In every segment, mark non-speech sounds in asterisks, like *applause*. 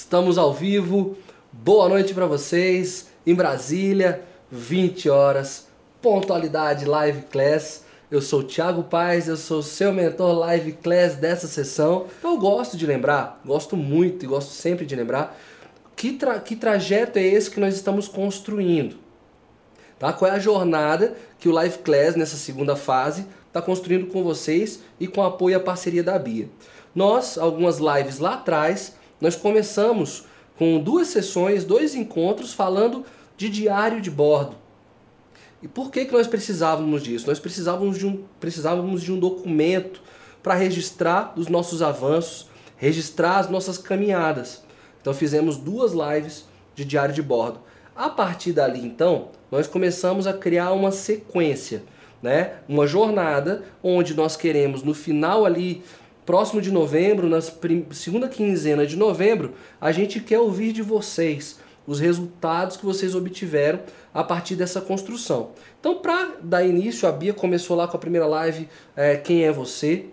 Estamos ao vivo. Boa noite para vocês. Em Brasília, 20 horas, pontualidade live class. Eu sou o Thiago Paz, eu sou seu mentor live class dessa sessão. Então eu gosto de lembrar, gosto muito e gosto sempre de lembrar que, tra que trajeto é esse que nós estamos construindo. Tá? Qual é a jornada que o Live Class nessa segunda fase está construindo com vocês e com apoio e a parceria da Bia. Nós, algumas lives lá atrás, nós começamos com duas sessões, dois encontros falando de diário de bordo. E por que, que nós precisávamos disso? Nós precisávamos de um, precisávamos de um documento para registrar os nossos avanços, registrar as nossas caminhadas. Então fizemos duas lives de diário de bordo. A partir dali, então, nós começamos a criar uma sequência, né? Uma jornada onde nós queremos no final ali próximo de novembro, na segunda quinzena de novembro, a gente quer ouvir de vocês os resultados que vocês obtiveram a partir dessa construção. Então, para dar início, a Bia começou lá com a primeira live, é, Quem é Você?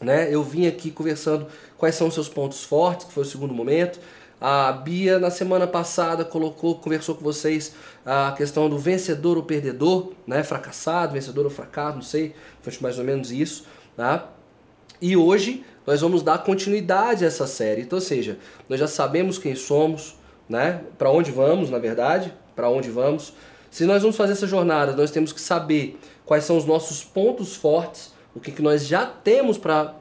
Né? Eu vim aqui conversando quais são os seus pontos fortes, que foi o segundo momento. A Bia, na semana passada, colocou, conversou com vocês a questão do vencedor ou perdedor, né? fracassado, vencedor ou fracasso, não sei, foi mais ou menos isso. Tá? E hoje nós vamos dar continuidade a essa série. Então, ou seja, nós já sabemos quem somos, né? Para onde vamos, na verdade, para onde vamos. Se nós vamos fazer essa jornada, nós temos que saber quais são os nossos pontos fortes, o que, que nós já temos para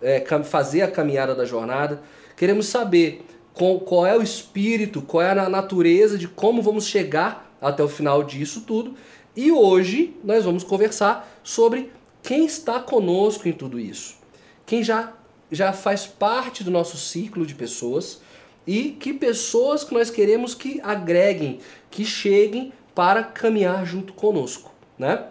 é, fazer a caminhada da jornada. Queremos saber qual, qual é o espírito, qual é a natureza de como vamos chegar até o final disso tudo. E hoje nós vamos conversar sobre quem está conosco em tudo isso? Quem já, já faz parte do nosso ciclo de pessoas e que pessoas que nós queremos que agreguem, que cheguem para caminhar junto conosco, né?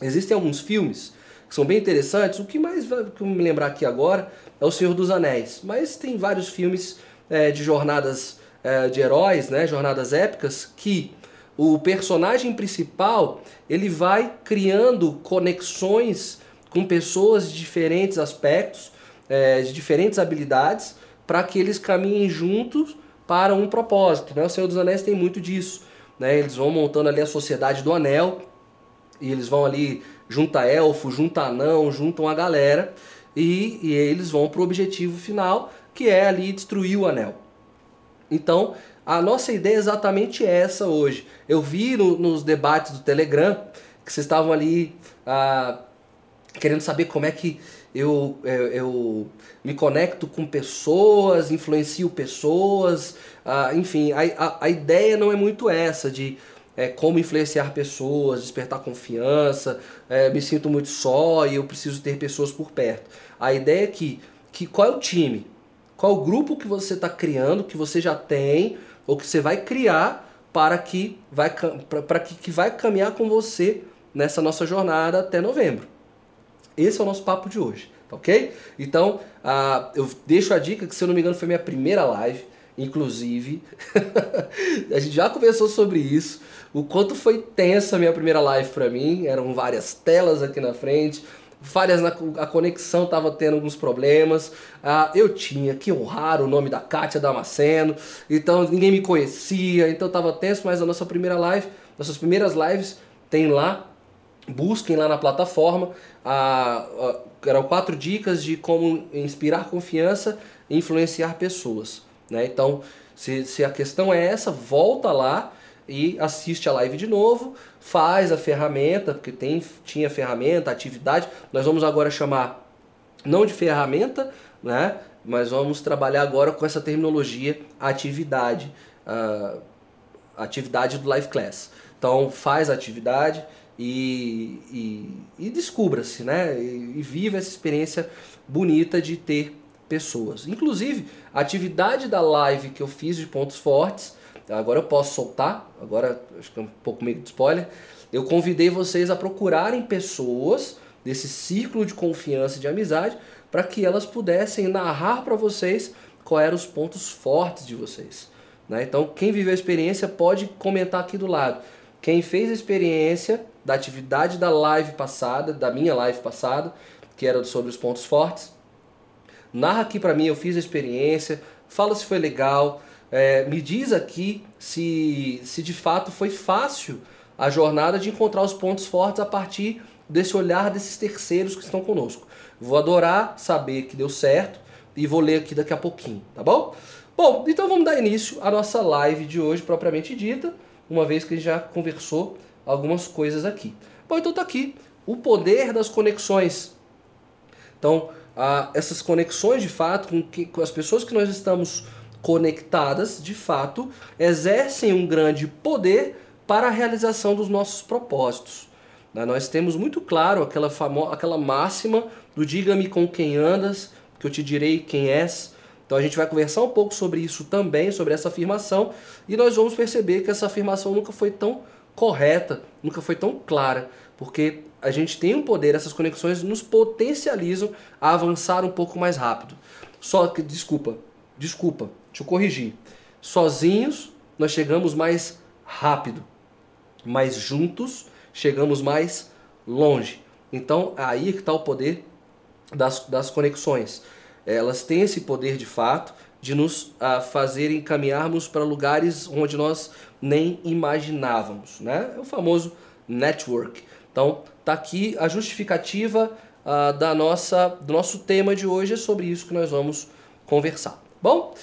Existem alguns filmes que são bem interessantes. O que mais que eu me lembrar aqui agora é O Senhor dos Anéis, mas tem vários filmes é, de jornadas é, de heróis, né? Jornadas épicas que o personagem principal ele vai criando conexões com pessoas de diferentes aspectos, é, de diferentes habilidades, para que eles caminhem juntos para um propósito. Né? O Senhor dos Anéis tem muito disso. Né? Eles vão montando ali a sociedade do anel, e eles vão ali, junta elfo, junta anão, juntam a galera, e, e eles vão para o objetivo final, que é ali destruir o anel. Então, a nossa ideia é exatamente essa hoje. Eu vi no, nos debates do Telegram que vocês estavam ali ah, querendo saber como é que eu, eu, eu, me conecto com pessoas, influencio pessoas, ah, enfim, a, a, a, ideia não é muito essa de é, como influenciar pessoas, despertar confiança, é, me sinto muito só e eu preciso ter pessoas por perto. A ideia é que, que qual é o time? Qual é o grupo que você está criando, que você já tem, ou que você vai criar para que vai, para que, que vai caminhar com você nessa nossa jornada até novembro. Esse é o nosso papo de hoje, tá ok? Então, uh, eu deixo a dica que, se eu não me engano, foi minha primeira live, inclusive. *laughs* a gente já conversou sobre isso. O quanto foi tensa a minha primeira live para mim. Eram várias telas aqui na frente, falhas na a conexão estava tendo alguns problemas. Ah, eu tinha que honrar o nome da Kátia Damasceno, então ninguém me conhecia, então estava tenso, mas a nossa primeira live, nossas primeiras lives tem lá, busquem lá na plataforma. Ah, ah, eram quatro dicas de como inspirar confiança e influenciar pessoas. Né? Então, se, se a questão é essa, volta lá e assiste a live de novo, faz a ferramenta, porque tem, tinha ferramenta, atividade. Nós vamos agora chamar não de ferramenta, né? Mas vamos trabalhar agora com essa terminologia atividade, uh, atividade do Live Class. Então faz a atividade e, e, e descubra-se, né? E, e viva essa experiência bonita de ter pessoas. Inclusive, a atividade da live que eu fiz de pontos fortes agora eu posso soltar, agora acho que é um pouco meio de spoiler. Eu convidei vocês a procurarem pessoas desse círculo de confiança e de amizade para que elas pudessem narrar para vocês quais eram os pontos fortes de vocês. Né? Então, quem viveu a experiência pode comentar aqui do lado. Quem fez a experiência da atividade da live passada, da minha live passada, que era sobre os pontos fortes, narra aqui para mim, eu fiz a experiência, fala se foi legal, é, me diz aqui se, se de fato foi fácil a jornada de encontrar os pontos fortes a partir desse olhar desses terceiros que estão conosco. Vou adorar saber que deu certo e vou ler aqui daqui a pouquinho, tá bom? Bom, então vamos dar início à nossa live de hoje propriamente dita, uma vez que a gente já conversou algumas coisas aqui. Bom, então tá aqui o poder das conexões. Então, ah, essas conexões de fato com, que, com as pessoas que nós estamos conectadas, de fato, exercem um grande poder para a realização dos nossos propósitos. Né? Nós temos muito claro aquela, famo aquela máxima do diga-me com quem andas, que eu te direi quem és. Então a gente vai conversar um pouco sobre isso também, sobre essa afirmação, e nós vamos perceber que essa afirmação nunca foi tão correta, nunca foi tão clara, porque a gente tem um poder, essas conexões nos potencializam a avançar um pouco mais rápido. Só que, desculpa, desculpa, deixa eu corrigir. Sozinhos nós chegamos mais rápido, mas juntos chegamos mais longe. Então aí que está o poder das, das conexões. Elas têm esse poder de fato de nos uh, fazerem caminharmos para lugares onde nós nem imaginávamos. Né? É o famoso network. Então tá aqui a justificativa uh, da nossa, do nosso tema de hoje é sobre isso que nós vamos conversar. Bom,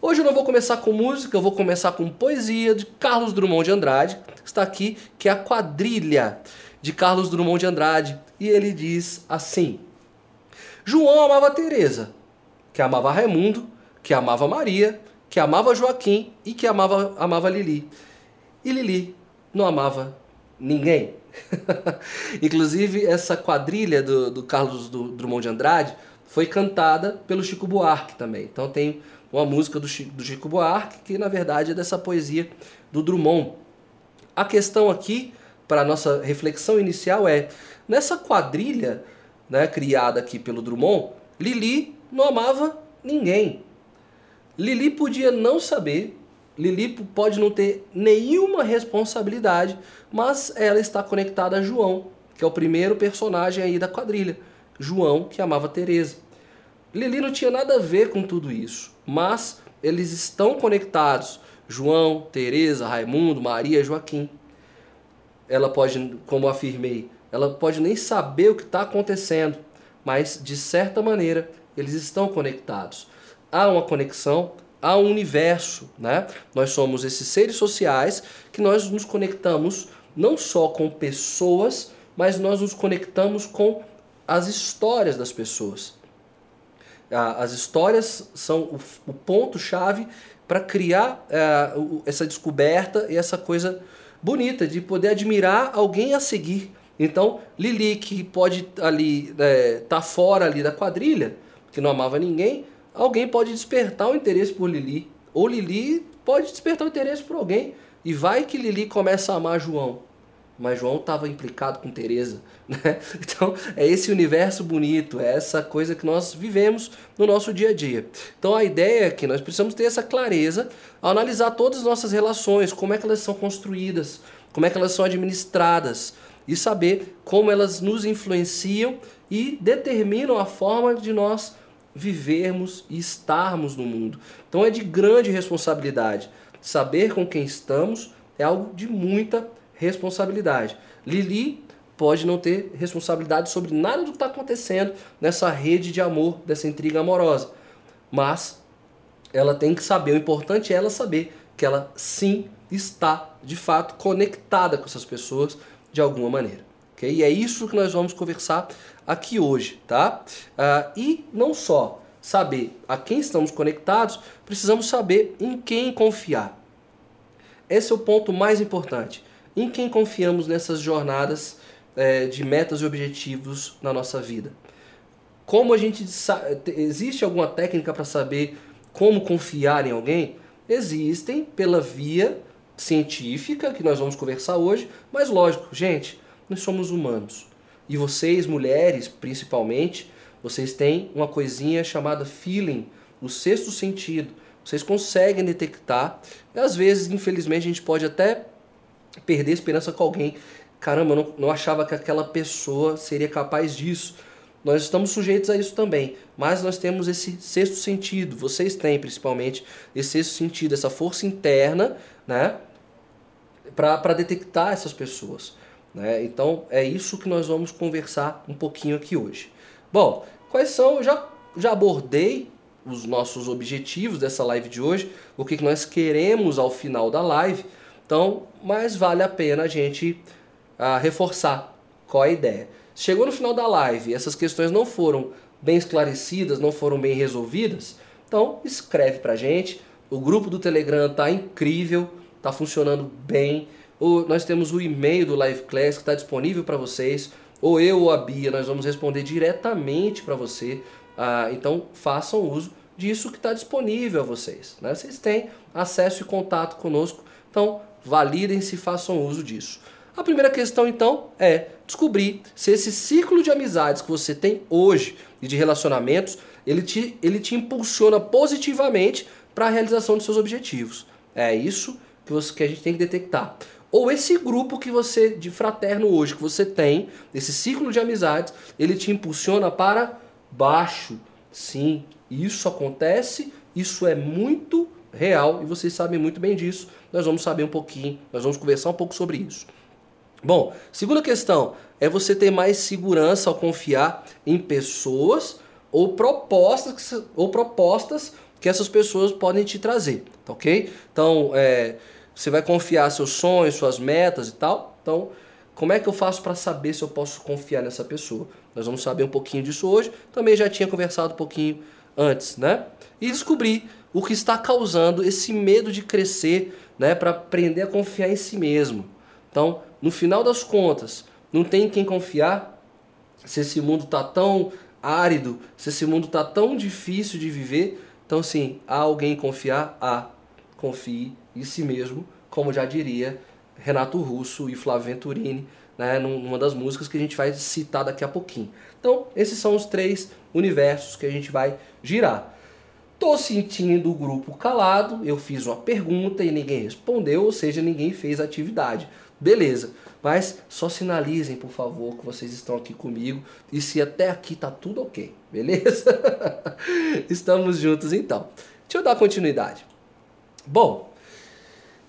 hoje eu não vou começar com música, eu vou começar com poesia de Carlos Drummond de Andrade, está aqui, que é a quadrilha de Carlos Drummond de Andrade, e ele diz assim: João amava Teresa, que amava Raimundo, que amava Maria, que amava Joaquim e que amava, amava Lili. E Lili não amava ninguém. *laughs* Inclusive, essa quadrilha do, do Carlos do, Drummond de Andrade foi cantada pelo Chico Buarque também. Então tem uma música do Chico, do Chico Buarque que na verdade é dessa poesia do Drummond. A questão aqui para nossa reflexão inicial é nessa quadrilha, né, criada aqui pelo Drummond, Lili não amava ninguém. Lili podia não saber, Lili pode não ter nenhuma responsabilidade, mas ela está conectada a João, que é o primeiro personagem aí da quadrilha. João que amava Teresa. Lili não tinha nada a ver com tudo isso, mas eles estão conectados. João, Teresa, Raimundo, Maria, Joaquim. Ela pode, como afirmei, ela pode nem saber o que está acontecendo, mas de certa maneira eles estão conectados. Há uma conexão, há um universo, né? Nós somos esses seres sociais que nós nos conectamos não só com pessoas, mas nós nos conectamos com as histórias das pessoas. As histórias são o, ponto-chave para criar é, essa descoberta e essa coisa bonita de poder admirar alguém a seguir. Então, Lili, que pode ali estar é, tá fora ali da quadrilha, que não amava ninguém, alguém pode despertar o interesse por Lili. Ou Lili pode despertar o interesse por alguém. E vai que Lili começa a amar João mas João estava implicado com Teresa, *laughs* né? Então é esse universo bonito, é essa coisa que nós vivemos no nosso dia a dia. Então a ideia é que nós precisamos ter essa clareza ao analisar todas as nossas relações, como é que elas são construídas, como é que elas são administradas e saber como elas nos influenciam e determinam a forma de nós vivermos e estarmos no mundo. Então é de grande responsabilidade. Saber com quem estamos é algo de muita responsabilidade. Lili pode não ter responsabilidade sobre nada do que está acontecendo nessa rede de amor, dessa intriga amorosa. Mas ela tem que saber, o importante é ela saber que ela sim está de fato conectada com essas pessoas de alguma maneira. Okay? E é isso que nós vamos conversar aqui hoje, tá? Uh, e não só saber a quem estamos conectados, precisamos saber em quem confiar. Esse é o ponto mais importante em quem confiamos nessas jornadas é, de metas e objetivos na nossa vida. Como a gente existe alguma técnica para saber como confiar em alguém? Existem pela via científica que nós vamos conversar hoje, mas lógico, gente, nós somos humanos. E vocês, mulheres, principalmente, vocês têm uma coisinha chamada feeling, o sexto sentido. Vocês conseguem detectar. E às vezes, infelizmente, a gente pode até perder esperança com alguém. Caramba, eu não, não achava que aquela pessoa seria capaz disso. nós estamos sujeitos a isso também, mas nós temos esse sexto sentido, vocês têm principalmente esse sexto sentido, essa força interna, né, para detectar essas pessoas. Né? Então é isso que nós vamos conversar um pouquinho aqui hoje. Bom, quais são? Eu já, já abordei os nossos objetivos dessa live de hoje, o que, que nós queremos ao final da live. Então, mas vale a pena a gente uh, reforçar qual a ideia. Chegou no final da live essas questões não foram bem esclarecidas, não foram bem resolvidas, então escreve pra gente. O grupo do Telegram tá incrível, tá funcionando bem. O, nós temos o e-mail do Live Class que está disponível para vocês. Ou eu ou a Bia, nós vamos responder diretamente para você. Ah, então façam uso disso que está disponível a vocês. Né? Vocês têm acesso e contato conosco, então validem-se e façam uso disso. A primeira questão então é descobrir se esse ciclo de amizades que você tem hoje e de relacionamentos, ele te, ele te impulsiona positivamente para a realização dos seus objetivos. É isso que, você, que a gente tem que detectar. Ou esse grupo que você, de fraterno hoje, que você tem, esse ciclo de amizades, ele te impulsiona para baixo. Sim, isso acontece, isso é muito real e vocês sabem muito bem disso. Nós vamos saber um pouquinho, nós vamos conversar um pouco sobre isso. Bom, segunda questão é você ter mais segurança ao confiar em pessoas ou propostas, ou propostas que essas pessoas podem te trazer, tá ok? Então, é, você vai confiar seus sonhos, suas metas e tal. Então, como é que eu faço para saber se eu posso confiar nessa pessoa? Nós vamos saber um pouquinho disso hoje. Também já tinha conversado um pouquinho antes, né? E descobrir o que está causando esse medo de crescer, né, para aprender a confiar em si mesmo. Então, no final das contas, não tem quem confiar se esse mundo está tão árido, se esse mundo está tão difícil de viver. Então, sim, há alguém confiar? Há. Confie em si mesmo, como já diria Renato Russo e Flávio Venturini, né, numa das músicas que a gente vai citar daqui a pouquinho. Então, esses são os três universos que a gente vai girar. Tô sentindo o grupo calado, eu fiz uma pergunta e ninguém respondeu, ou seja, ninguém fez atividade. Beleza, mas só sinalizem, por favor, que vocês estão aqui comigo e se até aqui tá tudo ok, *laughs* beleza? Estamos juntos então. Deixa eu dar continuidade. Bom,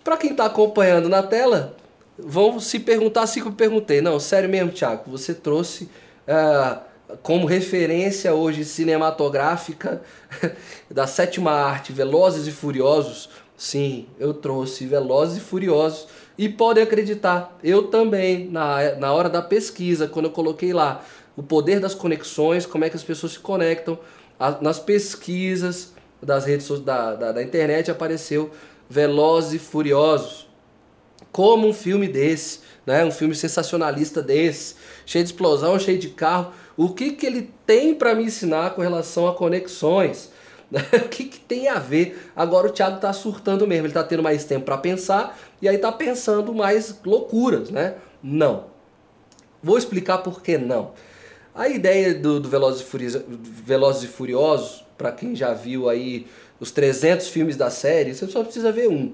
para quem está acompanhando na tela, vão se perguntar que eu perguntei. Não, sério mesmo, Thiago, você trouxe uh, como referência hoje cinematográfica *laughs* da sétima arte, Velozes e Furiosos. Sim, eu trouxe Velozes e Furiosos. E podem acreditar, eu também, na, na hora da pesquisa, quando eu coloquei lá o poder das conexões, como é que as pessoas se conectam, a, nas pesquisas das redes da, da, da internet apareceu Velozes e Furiosos. Como um filme desse, né? um filme sensacionalista desse, cheio de explosão, cheio de carro, o que, que ele tem para me ensinar com relação a conexões? *laughs* o que, que tem a ver? Agora o Thiago está surtando mesmo, ele está tendo mais tempo para pensar e aí está pensando mais loucuras, né? Não. Vou explicar por que não. A ideia do, do Velozes, e Furiosos, Velozes e Furiosos, para quem já viu aí os 300 filmes da série, você só precisa ver um.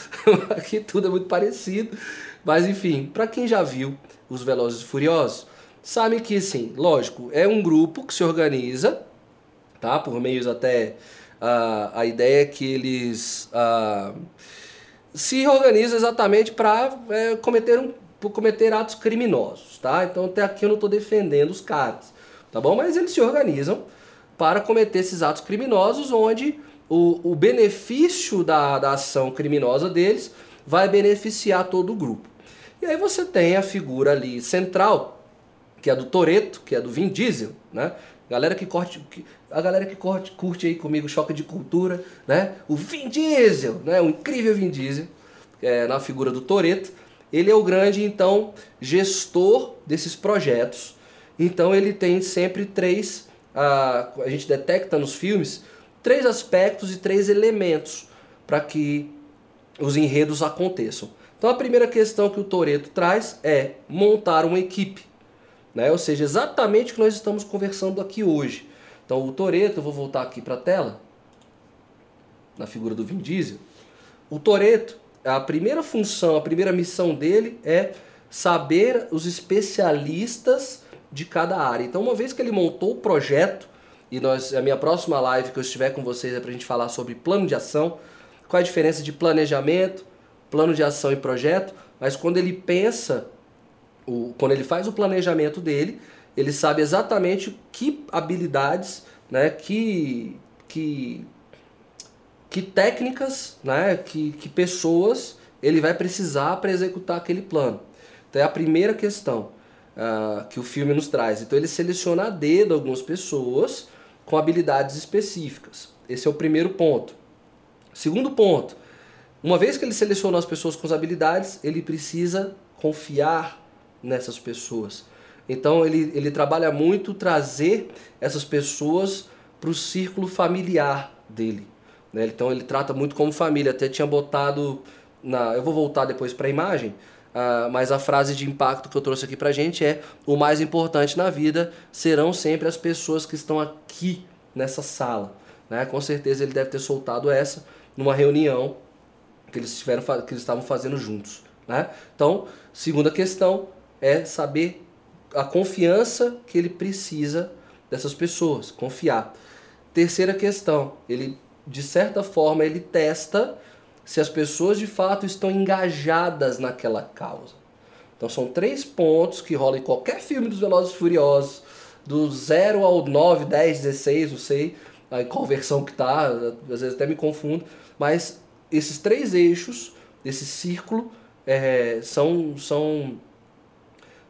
*laughs* Aqui tudo é muito parecido. Mas enfim, para quem já viu os Velozes e Furiosos, sabe que sim, lógico, é um grupo que se organiza, tá? Por meios até uh, a ideia é que eles uh, se organizam exatamente para é, cometer um cometer atos criminosos, tá? Então até aqui eu não estou defendendo os caras, tá bom? Mas eles se organizam para cometer esses atos criminosos onde o, o benefício da, da ação criminosa deles vai beneficiar todo o grupo. E aí você tem a figura ali central, que é do Toreto, que é do Vin Diesel, né? Galera que corte, a galera que corte, curte aí comigo choque de cultura, né? O Vin Diesel, né? O incrível Vin Diesel, é, na figura do Toreto, ele é o grande então gestor desses projetos. Então ele tem sempre três, a, a gente detecta nos filmes três aspectos e três elementos para que os enredos aconteçam. Então a primeira questão que o Toreto traz é montar uma equipe, né? Ou seja, exatamente o que nós estamos conversando aqui hoje. Então o Toreto, eu vou voltar aqui para a tela, na figura do Vin Diesel. O Toreto, a primeira função, a primeira missão dele é saber os especialistas de cada área. Então, uma vez que ele montou o projeto, e nós, a minha próxima live que eu estiver com vocês é para a gente falar sobre plano de ação, qual é a diferença de planejamento, plano de ação e projeto, mas quando ele pensa, o, quando ele faz o planejamento dele, ele sabe exatamente que habilidades, né, que, que, que técnicas, né, que, que pessoas ele vai precisar para executar aquele plano. Então é a primeira questão uh, que o filme nos traz. Então ele seleciona a dedo algumas pessoas com habilidades específicas. Esse é o primeiro ponto. Segundo ponto, uma vez que ele selecionou as pessoas com as habilidades, ele precisa confiar nessas pessoas. Então ele, ele trabalha muito trazer essas pessoas para o círculo familiar dele. Né? Então ele trata muito como família. Até tinha botado na. Eu vou voltar depois para a imagem. Uh, mas a frase de impacto que eu trouxe aqui pra gente é: o mais importante na vida serão sempre as pessoas que estão aqui nessa sala. Né? Com certeza ele deve ter soltado essa numa reunião que eles, tiveram, que eles estavam fazendo juntos. Né? Então, segunda questão é saber a confiança que ele precisa dessas pessoas, confiar. Terceira questão, ele de certa forma ele testa se as pessoas de fato estão engajadas naquela causa. Então são três pontos que rolam em qualquer filme dos Velozes e Furiosos, do 0 ao 9, 10, 16, não sei em qual versão que tá, às vezes até me confundo, mas esses três eixos, esse círculo, é, são, são,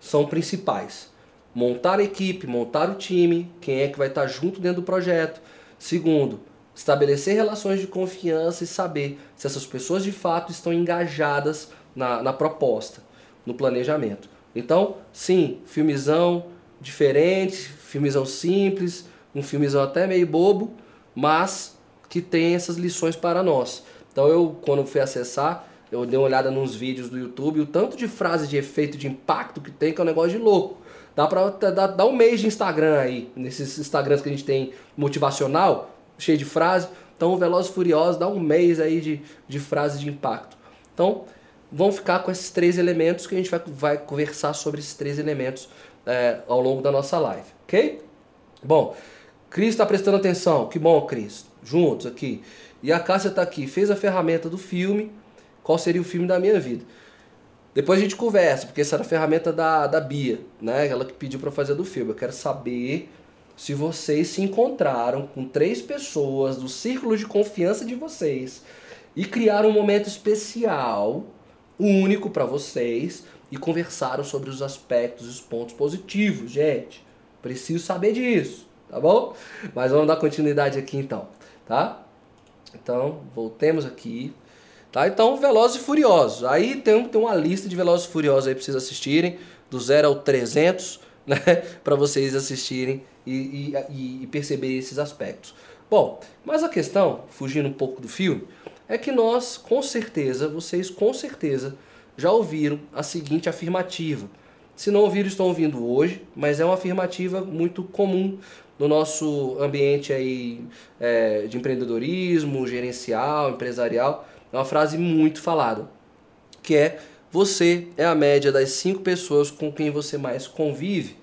são principais. Montar a equipe, montar o time, quem é que vai estar junto dentro do projeto. Segundo, estabelecer relações de confiança e saber se essas pessoas de fato estão engajadas na, na proposta, no planejamento. Então, sim, filmezão diferente, filmezão simples, um filmezão até meio bobo, mas que tem essas lições para nós. Então eu, quando fui acessar, eu dei uma olhada nos vídeos do YouTube, o tanto de frase de efeito, de impacto que tem, que é um negócio de louco. Dá pra dar, um mês de Instagram aí, nesses Instagrams que a gente tem motivacional, cheio de frase. Então o Velozes Furiosos dá um mês aí de, de frase de impacto. Então vamos ficar com esses três elementos que a gente vai, vai conversar sobre esses três elementos é, ao longo da nossa live, ok? Bom, Cris está prestando atenção, que bom, Cris, juntos aqui. E a Cássia está aqui, fez a ferramenta do filme, qual seria o filme da minha vida. Depois a gente conversa, porque essa era a ferramenta da, da Bia, né? Ela que pediu para fazer do filme. Eu quero saber se vocês se encontraram com três pessoas do círculo de confiança de vocês e criaram um momento especial, único para vocês e conversaram sobre os aspectos os pontos positivos, gente. Preciso saber disso, tá bom? Mas vamos dar continuidade aqui então, tá? Então, voltemos aqui. Tá? Então, Velozes e Furiosos. Aí tem, tem uma lista de Velozes e Furiosos aí para vocês assistirem, do 0 ao 300, *laughs* né? para vocês assistirem e, e, e perceber esses aspectos. Bom, mas a questão, fugindo um pouco do filme, é que nós, com certeza, vocês com certeza já ouviram a seguinte afirmativa. Se não ouviram, estão ouvindo hoje, mas é uma afirmativa muito comum no nosso ambiente aí, é, de empreendedorismo, gerencial, empresarial. É uma frase muito falada, que é você é a média das cinco pessoas com quem você mais convive.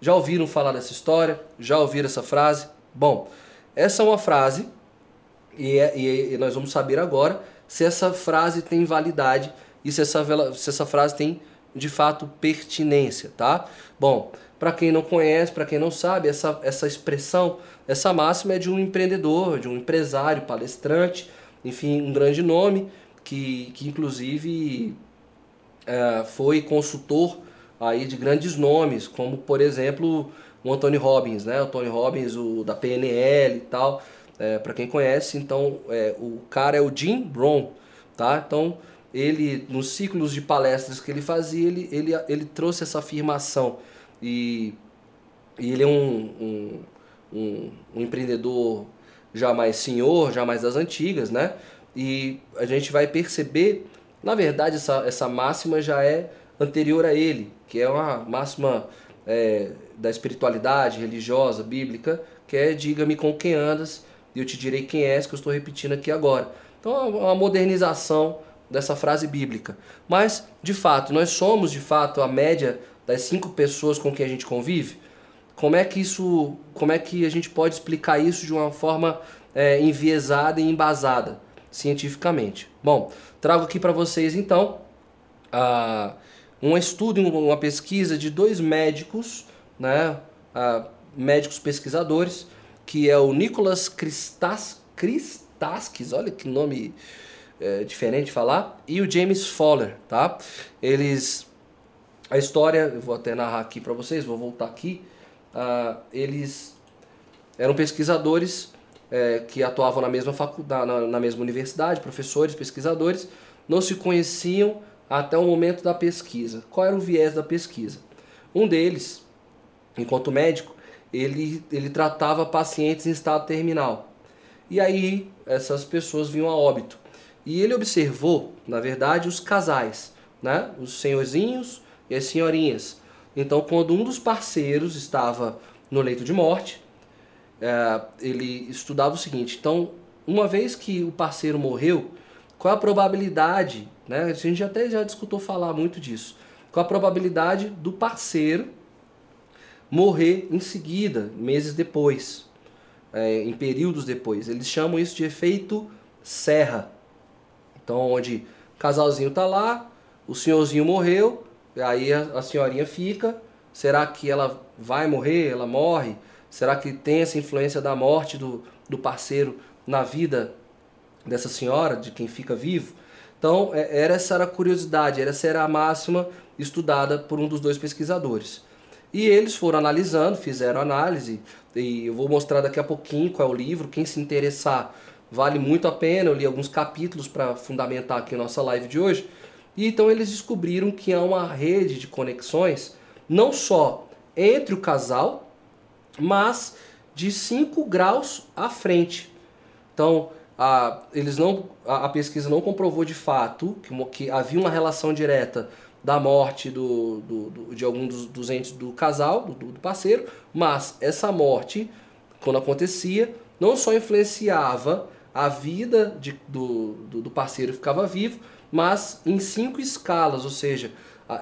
Já ouviram falar dessa história? Já ouviram essa frase? Bom, essa é uma frase e, é, e, e nós vamos saber agora se essa frase tem validade e se essa, se essa frase tem de fato pertinência, tá? Bom, para quem não conhece, para quem não sabe, essa, essa expressão, essa máxima é de um empreendedor, de um empresário, palestrante, enfim, um grande nome que, que inclusive é, foi consultor aí de grandes nomes, como por exemplo o Anthony Robbins, né? O Tony Robbins, o da PNL e tal. É, para quem conhece, então é, o cara é o Jim Brown, tá? Então ele nos ciclos de palestras que ele fazia, ele, ele, ele trouxe essa afirmação e, e ele é um, um, um, um empreendedor já mais senhor, já mais das antigas, né? E a gente vai perceber, na verdade, essa, essa máxima já é anterior a ele, que é uma máxima é, da espiritualidade religiosa, bíblica, que é diga-me com quem andas e eu te direi quem és, que eu estou repetindo aqui agora. Então é uma modernização dessa frase bíblica. Mas, de fato, nós somos de fato a média das cinco pessoas com quem a gente convive? Como é que isso, como é que a gente pode explicar isso de uma forma é, enviesada e embasada cientificamente? Bom, trago aqui para vocês então uh, um estudo, uma pesquisa de dois médicos, né, uh, médicos pesquisadores, que é o Nicolas Christas, olha que nome é, diferente de falar, e o James Fowler, tá? Eles, a história, eu vou até narrar aqui para vocês, vou voltar aqui, uh, eles eram pesquisadores é, que atuavam na mesma faculdade, na, na mesma universidade, professores, pesquisadores, não se conheciam até o momento da pesquisa. Qual era o viés da pesquisa? Um deles, enquanto médico, ele, ele tratava pacientes em estado terminal. E aí essas pessoas vinham a óbito. E ele observou, na verdade, os casais, né? os senhorzinhos e as senhorinhas. Então, quando um dos parceiros estava no leito de morte, é, ele estudava o seguinte: então, uma vez que o parceiro morreu, qual a probabilidade, né? A gente até já discutiu falar muito disso. Qual a probabilidade do parceiro morrer em seguida, meses depois, é, em períodos depois? Eles chamam isso de efeito serra. Então, onde o casalzinho tá lá, o senhorzinho morreu, aí a, a senhorinha fica. Será que ela vai morrer? Ela morre? Será que tem essa influência da morte do, do parceiro na vida dessa senhora, de quem fica vivo? Então, é, era essa era a curiosidade, essa era a máxima estudada por um dos dois pesquisadores. E eles foram analisando, fizeram análise, e eu vou mostrar daqui a pouquinho qual é o livro, quem se interessar Vale muito a pena, eu li alguns capítulos para fundamentar aqui a nossa live de hoje. E então eles descobriram que há uma rede de conexões, não só entre o casal, mas de 5 graus à frente. Então, a, eles não, a, a, pesquisa não comprovou de fato que, que havia uma relação direta da morte do, do, do de algum dos, dos, entes do casal, do, do parceiro, mas essa morte, quando acontecia, não só influenciava a vida de, do, do, do, parceiro ficava vivo, mas em cinco escalas, ou seja,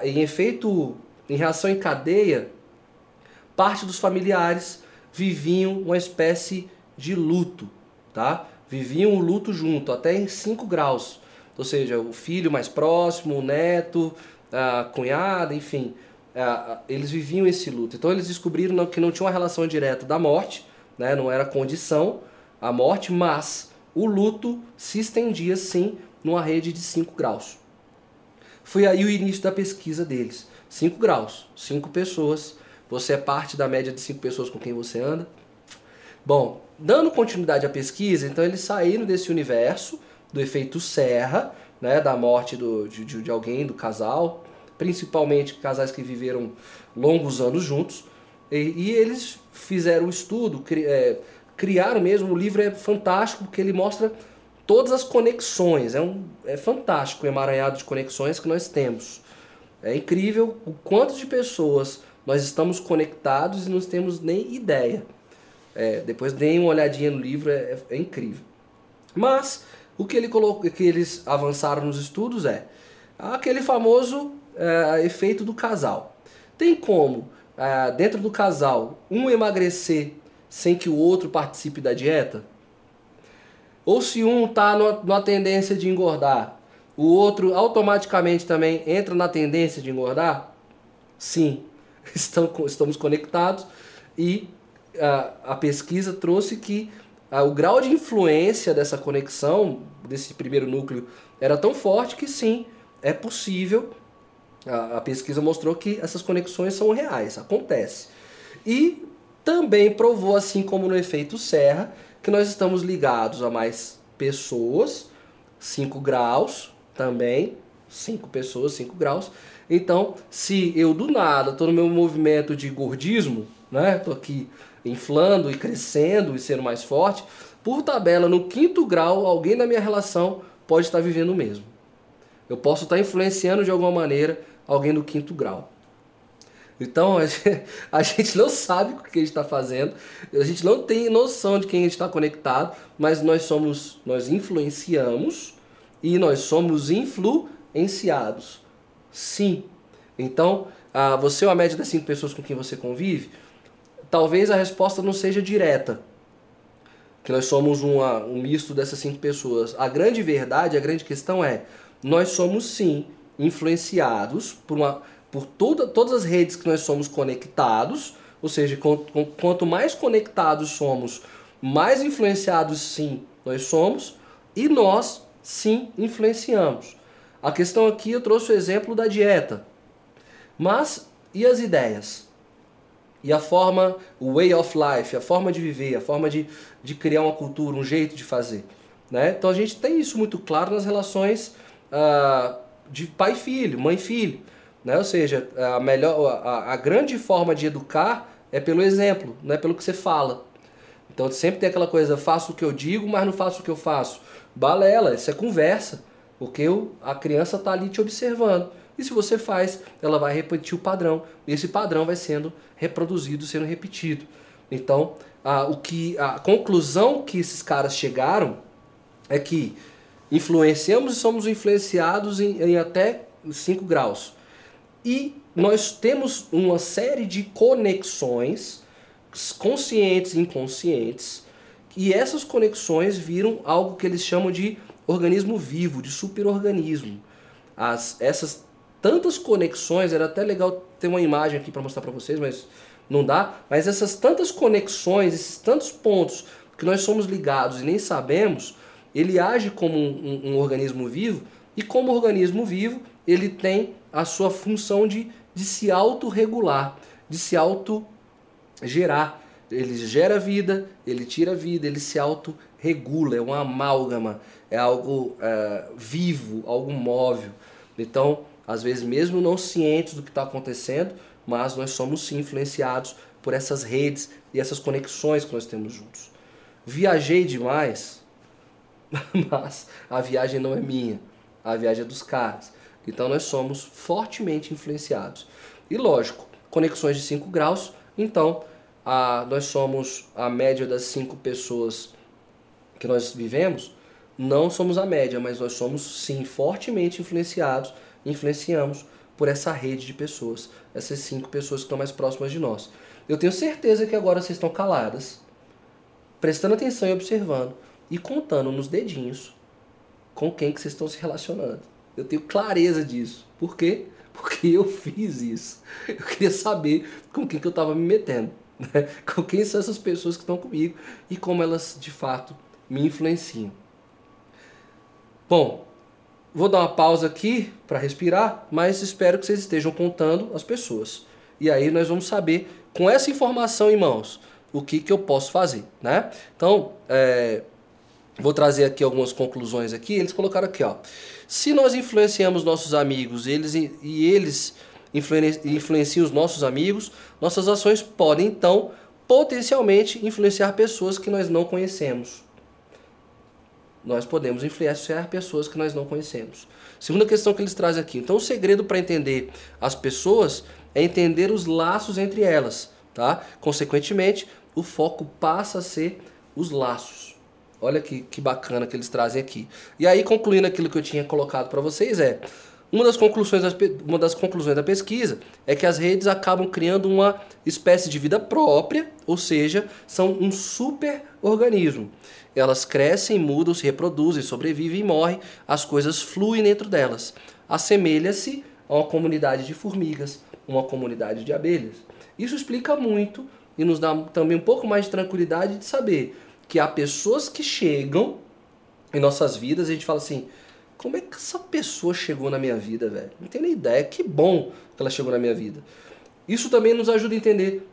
em efeito, em reação em cadeia, parte dos familiares viviam uma espécie de luto, tá? Viviam o luto junto, até em 5 graus. Ou seja, o filho mais próximo, o neto, a cunhada, enfim, eles viviam esse luto. Então eles descobriram que não tinha uma relação direta da morte, né? não era condição a morte, mas o luto se estendia sim numa rede de 5 graus. Foi aí o início da pesquisa deles. 5 graus, 5 pessoas. Você é parte da média de 5 pessoas com quem você anda. Bom, dando continuidade à pesquisa, então eles saíram desse universo do efeito serra, né, da morte do, de, de alguém, do casal, principalmente casais que viveram longos anos juntos, e, e eles fizeram um estudo, é, criaram mesmo. O livro é fantástico porque ele mostra todas as conexões. É, um, é fantástico o emaranhado de conexões que nós temos. É incrível o quanto de pessoas nós estamos conectados e não temos nem ideia. É, depois deem uma olhadinha no livro, é, é, incrível. Mas o que, ele colocou, que eles avançaram nos estudos é aquele famoso é, efeito do casal. Tem como, é, dentro do casal, um emagrecer sem que o outro participe da dieta? Ou se um está numa tendência de engordar, o outro automaticamente também entra na tendência de engordar? Sim, *laughs* estamos conectados e a, a pesquisa trouxe que a, o grau de influência dessa conexão, desse primeiro núcleo, era tão forte que sim, é possível. A, a pesquisa mostrou que essas conexões são reais, acontece. E também provou, assim como no efeito serra, que nós estamos ligados a mais pessoas, 5 graus também, 5 pessoas, 5 graus. Então, se eu do nada estou no meu movimento de gordismo, né? Aqui inflando e crescendo e sendo mais forte, por tabela, no quinto grau, alguém da minha relação pode estar vivendo o mesmo. Eu posso estar influenciando de alguma maneira alguém do quinto grau. Então *laughs* a gente não sabe o que a gente está fazendo, a gente não tem noção de quem a gente está conectado, mas nós somos, nós influenciamos e nós somos influenciados. Sim. Então ah, você é uma média das cinco pessoas com quem você convive? Talvez a resposta não seja direta, que nós somos uma, um misto dessas cinco pessoas. A grande verdade, a grande questão é, nós somos sim influenciados por, uma, por toda, todas as redes que nós somos conectados, ou seja, quanto mais conectados somos, mais influenciados sim nós somos, e nós sim influenciamos. A questão aqui eu trouxe o exemplo da dieta. Mas e as ideias? E a forma, o way of life, a forma de viver, a forma de, de criar uma cultura, um jeito de fazer. Né? Então a gente tem isso muito claro nas relações uh, de pai filho, mãe filho. Né? Ou seja, a, melhor, a, a grande forma de educar é pelo exemplo, não é pelo que você fala. Então sempre tem aquela coisa, faço o que eu digo, mas não faço o que eu faço. Balela, isso é conversa. Porque eu, a criança está ali te observando. E se você faz, ela vai repetir o padrão. E esse padrão vai sendo reproduzido, sendo repetido. Então, a, o que, a conclusão que esses caras chegaram é que influenciamos e somos influenciados em, em até 5 graus. E nós temos uma série de conexões conscientes e inconscientes, e essas conexões viram algo que eles chamam de organismo vivo, de superorganismo. As, essas tantas conexões, era até legal ter uma imagem aqui para mostrar para vocês, mas não dá. Mas essas tantas conexões, esses tantos pontos que nós somos ligados e nem sabemos, ele age como um, um, um organismo vivo e como organismo vivo ele tem a sua função de, de se autorregular, de se auto-gerar. Ele gera vida, ele tira vida, ele se autorregula, é uma amálgama, é algo é, vivo, algo móvel. Então, às vezes mesmo não cientes do que está acontecendo, mas nós somos sim influenciados por essas redes e essas conexões que nós temos juntos. Viajei demais, *laughs* mas a viagem não é minha, a viagem é dos caras. Então nós somos fortemente influenciados. E lógico, conexões de 5 graus, então a, nós somos a média das 5 pessoas que nós vivemos, não somos a média, mas nós somos sim fortemente influenciados influenciamos por essa rede de pessoas, essas cinco pessoas que estão mais próximas de nós. Eu tenho certeza que agora vocês estão caladas, prestando atenção e observando e contando nos dedinhos com quem que vocês estão se relacionando. Eu tenho clareza disso. Por quê? Porque eu fiz isso. Eu queria saber com quem que eu estava me metendo. Né? Com quem são essas pessoas que estão comigo e como elas de fato me influenciam. Bom, Vou dar uma pausa aqui para respirar, mas espero que vocês estejam contando as pessoas. E aí nós vamos saber, com essa informação em mãos, o que, que eu posso fazer, né? Então, é, vou trazer aqui algumas conclusões aqui. Eles colocaram aqui, ó. Se nós influenciamos nossos amigos eles, e eles influenciam os nossos amigos, nossas ações podem, então, potencialmente influenciar pessoas que nós não conhecemos nós podemos influenciar pessoas que nós não conhecemos. Segunda questão que eles trazem aqui. Então, o segredo para entender as pessoas é entender os laços entre elas, tá? Consequentemente, o foco passa a ser os laços. Olha que, que bacana que eles trazem aqui. E aí, concluindo aquilo que eu tinha colocado para vocês, é uma das, conclusões uma das conclusões da pesquisa é que as redes acabam criando uma espécie de vida própria, ou seja, são um super organismo. Elas crescem, mudam, se reproduzem, sobrevivem e morrem, as coisas fluem dentro delas. Assemelha-se a uma comunidade de formigas, uma comunidade de abelhas. Isso explica muito e nos dá também um pouco mais de tranquilidade de saber que há pessoas que chegam em nossas vidas e a gente fala assim: como é que essa pessoa chegou na minha vida, velho? Não tenho nem ideia. Que bom que ela chegou na minha vida. Isso também nos ajuda a entender.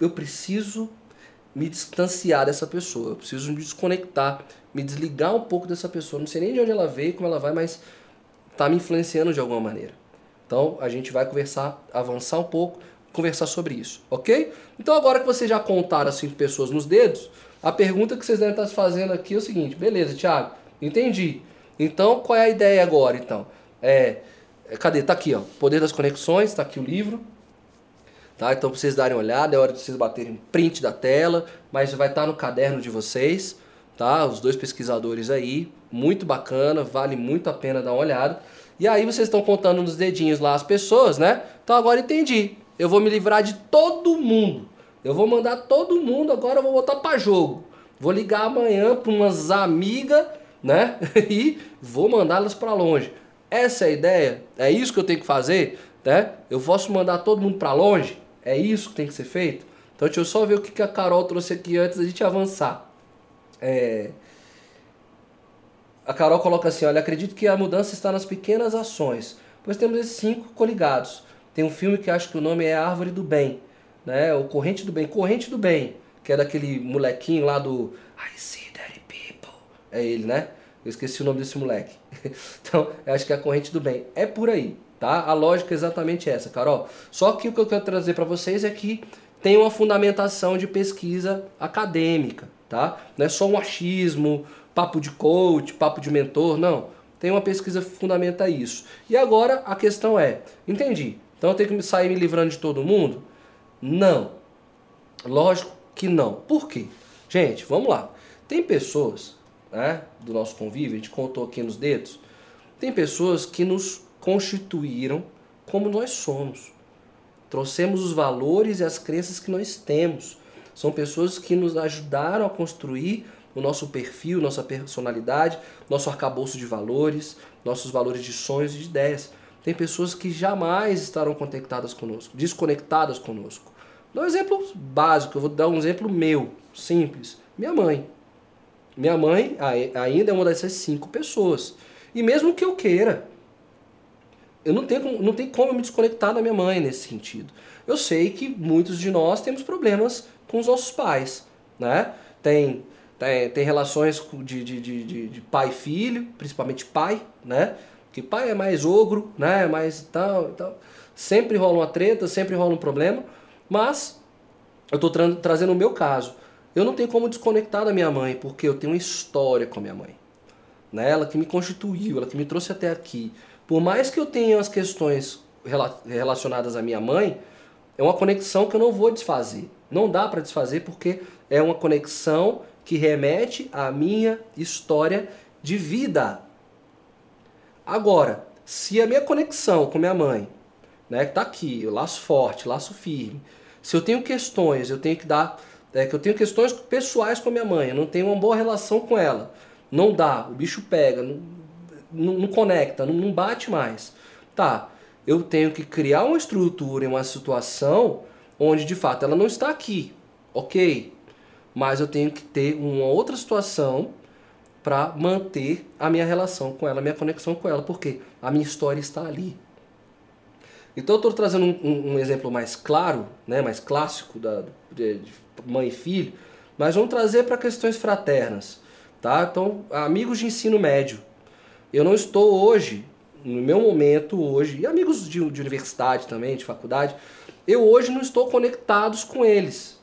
Eu preciso me distanciar dessa pessoa. Eu preciso me desconectar, me desligar um pouco dessa pessoa. Não sei nem de onde ela veio, como ela vai, mas tá me influenciando de alguma maneira. Então a gente vai conversar, avançar um pouco, conversar sobre isso, ok? Então agora que vocês já contaram as cinco pessoas nos dedos, a pergunta que vocês devem estar fazendo aqui é o seguinte: beleza, Thiago, entendi. Então qual é a ideia agora? Então, é, cadê? Tá aqui, ó. Poder das conexões, tá aqui o livro. Tá? Então, para vocês darem uma olhada, é hora de vocês baterem print da tela, mas vai estar tá no caderno de vocês. Tá? Os dois pesquisadores aí, muito bacana, vale muito a pena dar uma olhada. E aí vocês estão contando nos dedinhos lá as pessoas, né? Então agora entendi. Eu vou me livrar de todo mundo. Eu vou mandar todo mundo, agora eu vou botar para jogo. Vou ligar amanhã para umas amigas, né? *laughs* e vou mandá-las para longe. Essa é a ideia? É isso que eu tenho que fazer? Né? Eu posso mandar todo mundo para longe? É isso que tem que ser feito? Então deixa eu só ver o que a Carol trouxe aqui antes da gente avançar. É... A Carol coloca assim: olha, acredito que a mudança está nas pequenas ações, pois temos esses cinco coligados. Tem um filme que acho que o nome é Árvore do Bem, né? O Corrente do Bem, Corrente do Bem, que é daquele molequinho lá do I see that people. É ele, né? Eu esqueci o nome desse moleque. *laughs* então, acho que é a Corrente do Bem. É por aí, tá? A lógica é exatamente essa, Carol. Só que o que eu quero trazer para vocês é que tem uma fundamentação de pesquisa acadêmica, tá? Não é só um achismo, papo de coach, papo de mentor, não. Tem uma pesquisa que fundamenta isso. E agora a questão é, entendi, então eu tenho que sair me livrando de todo mundo? Não. Lógico que não. Por quê? Gente, vamos lá. Tem pessoas, né, do nosso convívio, a gente contou aqui nos dedos, tem pessoas que nos constituíram como nós somos. Trouxemos os valores e as crenças que nós temos. São pessoas que nos ajudaram a construir o nosso perfil, nossa personalidade, nosso arcabouço de valores, nossos valores de sonhos e de ideias. Tem pessoas que jamais estarão conectadas conosco, desconectadas conosco. Dá um exemplo básico, eu vou dar um exemplo meu, simples. Minha mãe. Minha mãe ainda é uma dessas cinco pessoas. E mesmo que eu queira, eu não tenho, não tenho como me desconectar da minha mãe nesse sentido. Eu sei que muitos de nós temos problemas com os nossos pais, né? Tem, tem, tem relações de, de, de, de pai e filho, principalmente pai, né? Que pai é mais ogro, né? Mais tal, tal. Sempre rola uma treta, sempre rola um problema, mas eu estou tra trazendo o meu caso. Eu não tenho como desconectar da minha mãe, porque eu tenho uma história com a minha mãe. Né? Ela que me constituiu, ela que me trouxe até aqui. Por mais que eu tenha as questões relacionadas à minha mãe, é uma conexão que eu não vou desfazer. Não dá para desfazer porque é uma conexão que remete à minha história de vida. Agora, se a minha conexão com minha mãe, né, que tá aqui, laço forte, laço firme, se eu tenho questões, eu tenho que dar, é, que eu tenho questões pessoais com a minha mãe, eu não tenho uma boa relação com ela, não dá, o bicho pega, não, não, não conecta, não, não bate mais. Tá, eu tenho que criar uma estrutura, uma situação onde de fato ela não está aqui, ok? Mas eu tenho que ter uma outra situação para manter a minha relação com ela, a minha conexão com ela, porque a minha história está ali. Então eu estou trazendo um, um, um, exemplo mais claro, né, mais clássico da, de, de mãe e filho, mas vamos trazer para questões fraternas. Tá? Então, amigos de ensino médio. Eu não estou hoje, no meu momento hoje, e amigos de, de universidade também, de faculdade, eu hoje não estou conectados com eles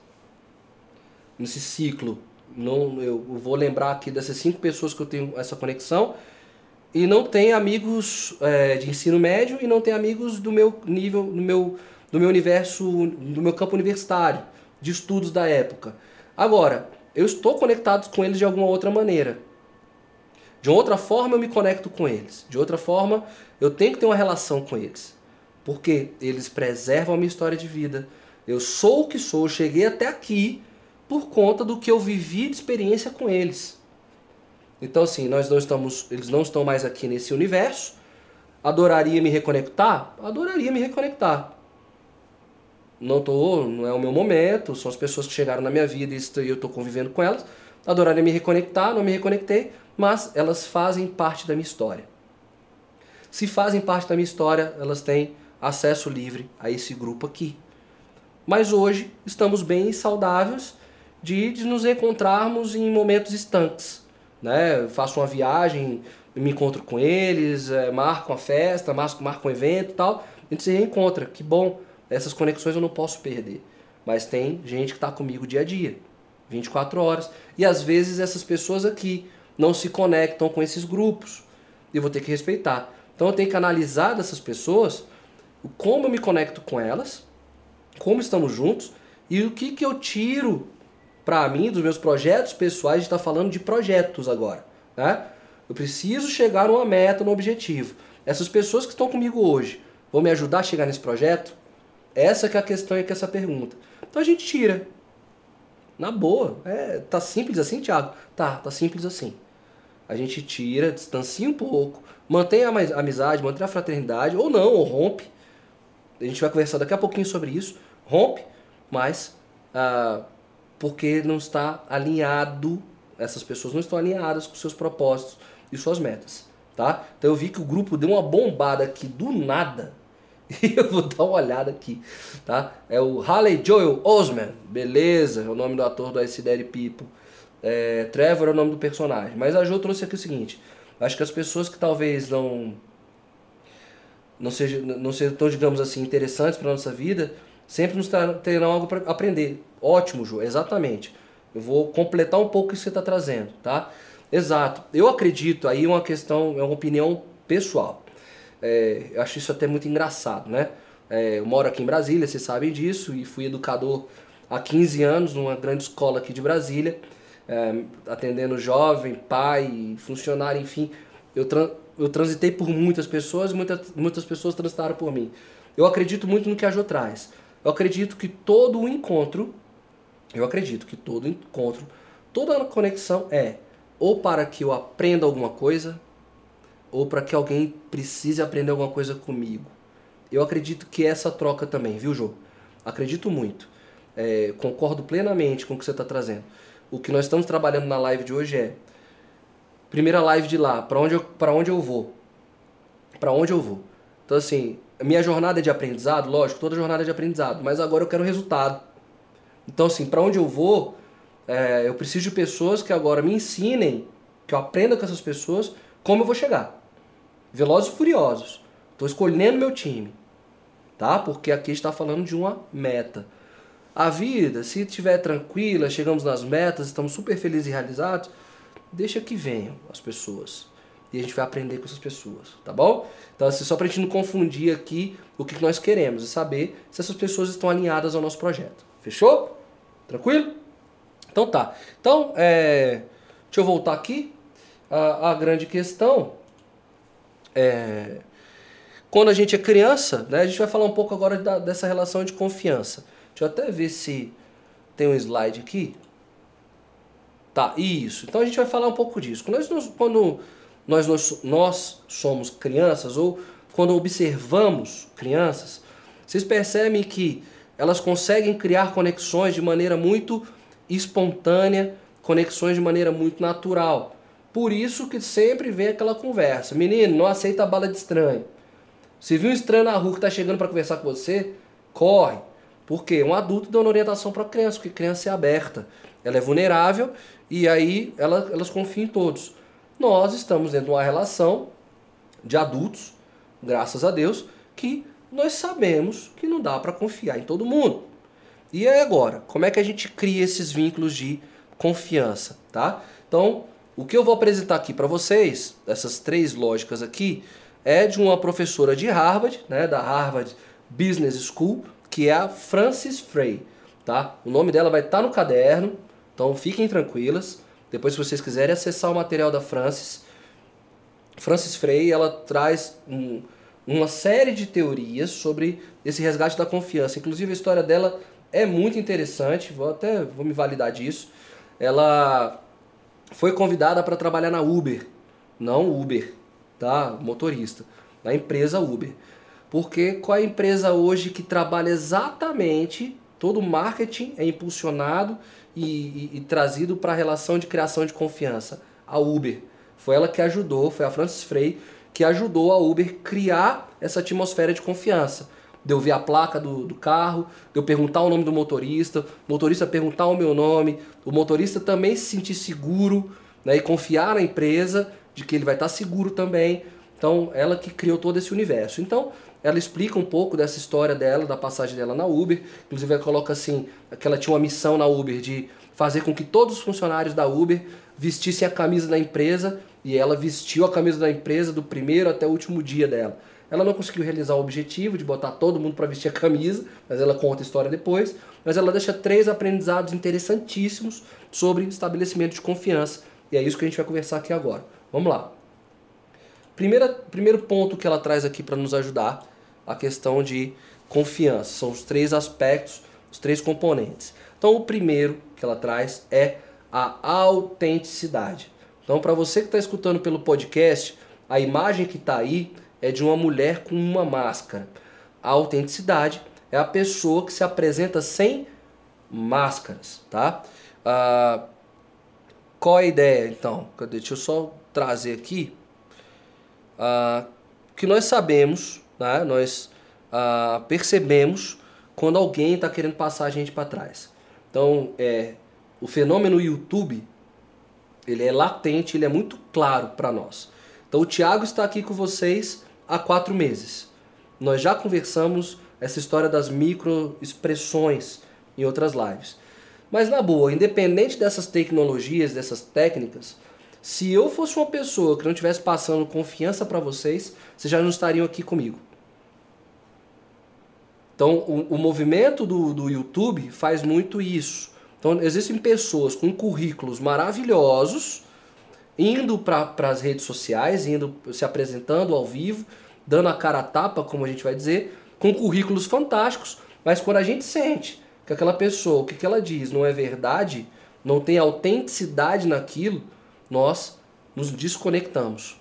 nesse ciclo. Não, eu vou lembrar aqui dessas cinco pessoas que eu tenho essa conexão e não tem amigos é, de ensino médio e não tem amigos do meu nível, do meu, do meu universo, do meu campo universitário, de estudos da época. Agora, eu estou conectado com eles de alguma outra maneira. De outra forma eu me conecto com eles. De outra forma eu tenho que ter uma relação com eles. Porque eles preservam a minha história de vida. Eu sou o que sou, eu cheguei até aqui por conta do que eu vivi de experiência com eles. Então assim, nós não estamos, eles não estão mais aqui nesse universo. Adoraria me reconectar? Adoraria me reconectar. Não tô, não é o meu momento, são as pessoas que chegaram na minha vida e eu estou convivendo com elas. Adoraria me reconectar, não me reconectei, mas elas fazem parte da minha história. Se fazem parte da minha história, elas têm acesso livre a esse grupo aqui. Mas hoje estamos bem saudáveis de, de nos encontrarmos em momentos estanques. Né? Faço uma viagem, me encontro com eles, é, marco uma festa, marco, marco um evento e tal. A gente se reencontra. Que bom. Essas conexões eu não posso perder. Mas tem gente que está comigo dia a dia, 24 horas. E às vezes essas pessoas aqui não se conectam com esses grupos. E eu vou ter que respeitar. Então eu tenho que analisar dessas pessoas como eu me conecto com elas, como estamos juntos e o que, que eu tiro para mim, dos meus projetos pessoais, a gente está falando de projetos agora. Né? Eu preciso chegar numa meta, num objetivo. Essas pessoas que estão comigo hoje vão me ajudar a chegar nesse projeto? Essa que é a questão e que é essa pergunta. Então a gente tira. Na boa. É, tá simples assim, Thiago? Tá, tá simples assim. A gente tira, distancia um pouco, mantém a amizade, mantém a fraternidade, ou não, ou rompe. A gente vai conversar daqui a pouquinho sobre isso. Rompe, mas ah, porque não está alinhado, essas pessoas não estão alinhadas com seus propósitos e suas metas. Tá? Então eu vi que o grupo deu uma bombada aqui do nada. *laughs* E eu vou dar uma olhada aqui, tá? É o Haley Joel Osman, beleza, é o nome do ator do Ice Daddy People. É, Trevor é o nome do personagem. Mas a Jo trouxe aqui o seguinte: acho que as pessoas que talvez não não sejam, não sejam tão, digamos assim, interessantes para nossa vida, sempre nos terão algo para aprender. Ótimo, Jo, exatamente. Eu vou completar um pouco o que você está trazendo, tá? Exato. Eu acredito, aí uma questão, é uma opinião pessoal. É, eu acho isso até muito engraçado, né? É, eu moro aqui em Brasília, vocês sabem disso, e fui educador há 15 anos numa grande escola aqui de Brasília, é, atendendo jovem, pai, funcionário, enfim. Eu, tra eu transitei por muitas pessoas, muitas, muitas pessoas transitaram por mim. Eu acredito muito no que a Jo traz. Eu acredito que todo o encontro, eu acredito que todo encontro, toda conexão é ou para que eu aprenda alguma coisa, ou para que alguém precise aprender alguma coisa comigo. Eu acredito que essa troca também, viu, Jô? Acredito muito. É, concordo plenamente com o que você está trazendo. O que nós estamos trabalhando na live de hoje é primeira live de lá, para onde eu, para onde eu vou? Para onde eu vou? Então assim, minha jornada é de aprendizado, lógico, toda jornada é de aprendizado, mas agora eu quero resultado. Então assim, para onde eu vou? É, eu preciso de pessoas que agora me ensinem, que eu aprenda com essas pessoas como eu vou chegar. Velozes e Furiosos. Estou escolhendo meu time. Tá? Porque aqui está falando de uma meta. A vida, se estiver tranquila, chegamos nas metas, estamos super felizes e realizados, deixa que venham as pessoas. E a gente vai aprender com essas pessoas, tá bom? Então, assim, só para a gente não confundir aqui o que nós queremos e saber se essas pessoas estão alinhadas ao nosso projeto. Fechou? Tranquilo? Então tá. Então, é... deixa eu voltar aqui. A, a grande questão é, quando a gente é criança, né, a gente vai falar um pouco agora da, dessa relação de confiança. Deixa eu até ver se tem um slide aqui. Tá, isso. Então a gente vai falar um pouco disso. Quando nós, quando nós, nós, nós somos crianças ou quando observamos crianças, vocês percebem que elas conseguem criar conexões de maneira muito espontânea, conexões de maneira muito natural. Por isso que sempre vem aquela conversa. Menino, não aceita bala de estranho. Se viu um estranho na rua que está chegando para conversar com você, corre. Porque um adulto dando orientação para criança, porque criança é aberta. Ela é vulnerável e aí ela, elas confiam em todos. Nós estamos dentro de uma relação de adultos, graças a Deus, que nós sabemos que não dá para confiar em todo mundo. E aí agora, como é que a gente cria esses vínculos de confiança, tá? Então, o que eu vou apresentar aqui para vocês, essas três lógicas aqui, é de uma professora de Harvard, né, da Harvard Business School, que é a Frances Frey, tá? O nome dela vai estar tá no caderno, então fiquem tranquilas. Depois, se vocês quiserem acessar o material da Frances, Frances Frey, ela traz um, uma série de teorias sobre esse resgate da confiança. Inclusive, a história dela é muito interessante, vou até vou me validar disso. Ela foi convidada para trabalhar na Uber, não Uber, tá? Motorista, na empresa Uber. Porque qual é a empresa hoje que trabalha exatamente todo o marketing é impulsionado e, e, e trazido para a relação de criação de confiança? A Uber. Foi ela que ajudou, foi a Francis Frey que ajudou a Uber criar essa atmosfera de confiança de eu ver a placa do, do carro, de eu perguntar o nome do motorista, o motorista perguntar o meu nome, o motorista também se sentir seguro né, e confiar na empresa de que ele vai estar seguro também. Então, ela que criou todo esse universo. Então, ela explica um pouco dessa história dela, da passagem dela na Uber. Inclusive, ela coloca assim, que ela tinha uma missão na Uber de fazer com que todos os funcionários da Uber vestissem a camisa da empresa e ela vestiu a camisa da empresa do primeiro até o último dia dela. Ela não conseguiu realizar o objetivo de botar todo mundo para vestir a camisa, mas ela conta a história depois. Mas ela deixa três aprendizados interessantíssimos sobre estabelecimento de confiança. E é isso que a gente vai conversar aqui agora. Vamos lá. Primeira, primeiro ponto que ela traz aqui para nos ajudar, a questão de confiança. São os três aspectos, os três componentes. Então, o primeiro que ela traz é a autenticidade. Então, para você que está escutando pelo podcast, a imagem que está aí é de uma mulher com uma máscara. A autenticidade é a pessoa que se apresenta sem máscaras, tá? Ah, qual a ideia, então? Deixa eu só trazer aqui. Ah, que nós sabemos, né? nós ah, percebemos quando alguém está querendo passar a gente para trás. Então, é, o fenômeno YouTube, ele é latente, ele é muito claro para nós. Então, o Tiago está aqui com vocês há quatro meses. Nós já conversamos essa história das microexpressões em outras lives. Mas na boa, independente dessas tecnologias, dessas técnicas, se eu fosse uma pessoa que não estivesse passando confiança para vocês, vocês já não estariam aqui comigo. Então, o, o movimento do, do YouTube faz muito isso. Então, existem pessoas com currículos maravilhosos indo para as redes sociais, indo se apresentando ao vivo, dando a cara a tapa, como a gente vai dizer, com currículos fantásticos, mas quando a gente sente que aquela pessoa, o que, que ela diz não é verdade, não tem autenticidade naquilo, nós nos desconectamos.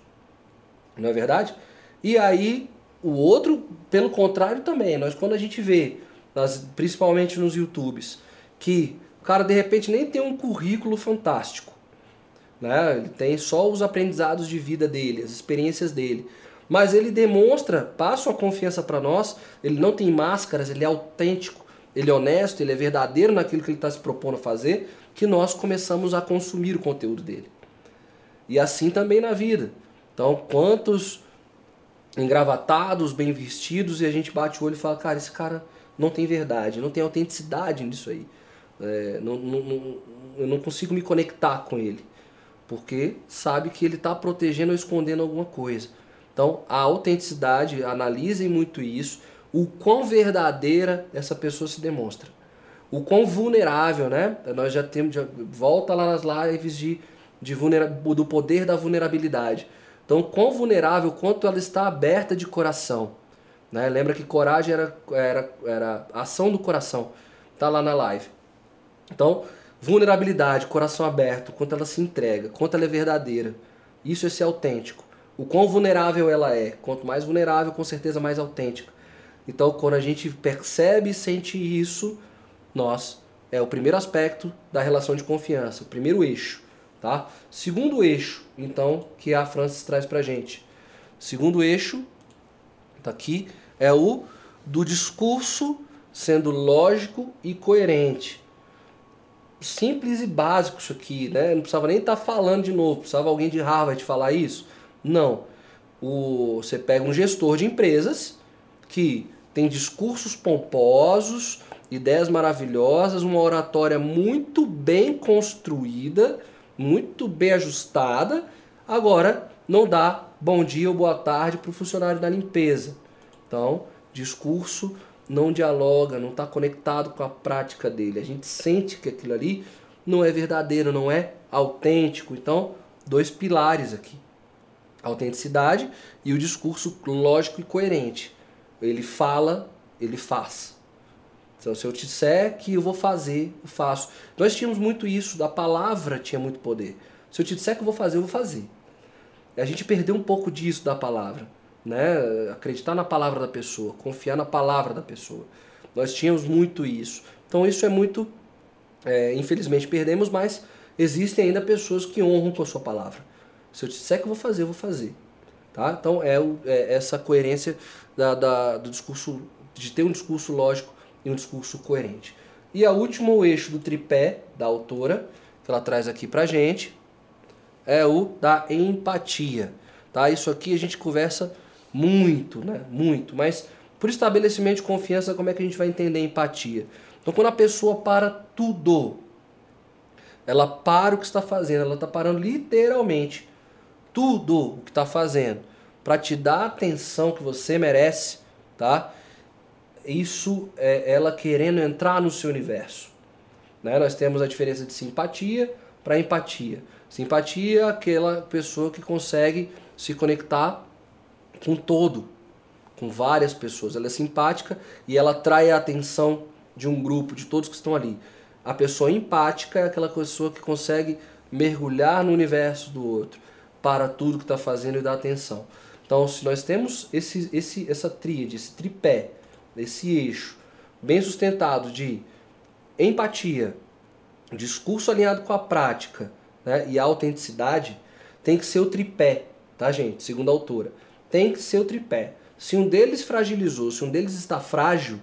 Não é verdade? E aí, o outro, pelo contrário também, nós quando a gente vê, principalmente nos YouTubes, que cara de repente nem tem um currículo fantástico, né? Ele tem só os aprendizados de vida dele, as experiências dele. Mas ele demonstra, passa uma confiança para nós, ele não tem máscaras, ele é autêntico, ele é honesto, ele é verdadeiro naquilo que ele está se propondo a fazer, que nós começamos a consumir o conteúdo dele. E assim também na vida. Então, quantos engravatados, bem vestidos, e a gente bate o olho e fala, cara, esse cara não tem verdade, não tem autenticidade nisso aí. É, não, não, não, eu não consigo me conectar com ele porque sabe que ele está protegendo ou escondendo alguma coisa. Então, a autenticidade, analisem muito isso, o quão verdadeira essa pessoa se demonstra. O quão vulnerável, né? Nós já temos, já, volta lá nas lives de, de vulnera, do poder da vulnerabilidade. Então, quão vulnerável, quanto ela está aberta de coração. Né? Lembra que coragem era, era, era ação do coração. Tá lá na live. Então, Vulnerabilidade, coração aberto, quanto ela se entrega, quanto ela é verdadeira. Isso é ser autêntico. O quão vulnerável ela é. Quanto mais vulnerável, com certeza mais autêntica. Então, quando a gente percebe e sente isso, nós é o primeiro aspecto da relação de confiança, o primeiro eixo, tá? Segundo eixo, então, que a Francis traz pra gente. Segundo eixo, tá aqui, é o do discurso sendo lógico e coerente simples e básico isso aqui, né? Não precisava nem estar tá falando de novo, precisava alguém de Harvard falar isso? Não. O, você pega um gestor de empresas que tem discursos pomposos, ideias maravilhosas, uma oratória muito bem construída, muito bem ajustada, agora não dá bom dia ou boa tarde para o funcionário da limpeza. Então, discurso não dialoga, não está conectado com a prática dele. A gente sente que aquilo ali não é verdadeiro, não é autêntico. Então, dois pilares aqui: a autenticidade e o discurso lógico e coerente. Ele fala, ele faz. Então, se eu te disser que eu vou fazer, eu faço. Nós tínhamos muito isso, da palavra tinha muito poder. Se eu te disser que eu vou fazer, eu vou fazer. A gente perdeu um pouco disso da palavra né? Acreditar na palavra da pessoa, confiar na palavra da pessoa. Nós tínhamos muito isso. Então isso é muito, é, infelizmente perdemos, mas existem ainda pessoas que honram com a sua palavra. Se eu disser que eu vou fazer, eu vou fazer. Tá? Então é, o, é essa coerência da, da, do discurso, de ter um discurso lógico e um discurso coerente. E a último eixo do tripé da autora, que ela traz aqui pra gente, é o da empatia. Tá? Isso aqui a gente conversa muito, né? Muito. Mas por estabelecimento de confiança, como é que a gente vai entender empatia? Então, quando a pessoa para tudo, ela para o que está fazendo, ela está parando literalmente tudo o que está fazendo para te dar a atenção que você merece, tá? Isso é ela querendo entrar no seu universo. Né? Nós temos a diferença de simpatia para empatia. Simpatia é aquela pessoa que consegue se conectar com todo, com várias pessoas. Ela é simpática e ela atrai a atenção de um grupo, de todos que estão ali. A pessoa empática é aquela pessoa que consegue mergulhar no universo do outro, para tudo que está fazendo e dar atenção. Então, se nós temos esse, esse, essa tríade, esse tripé, esse eixo bem sustentado de empatia, discurso alinhado com a prática né, e a autenticidade, tem que ser o tripé, tá, gente? Segundo a autora. Tem que ser o tripé. Se um deles fragilizou, se um deles está frágil,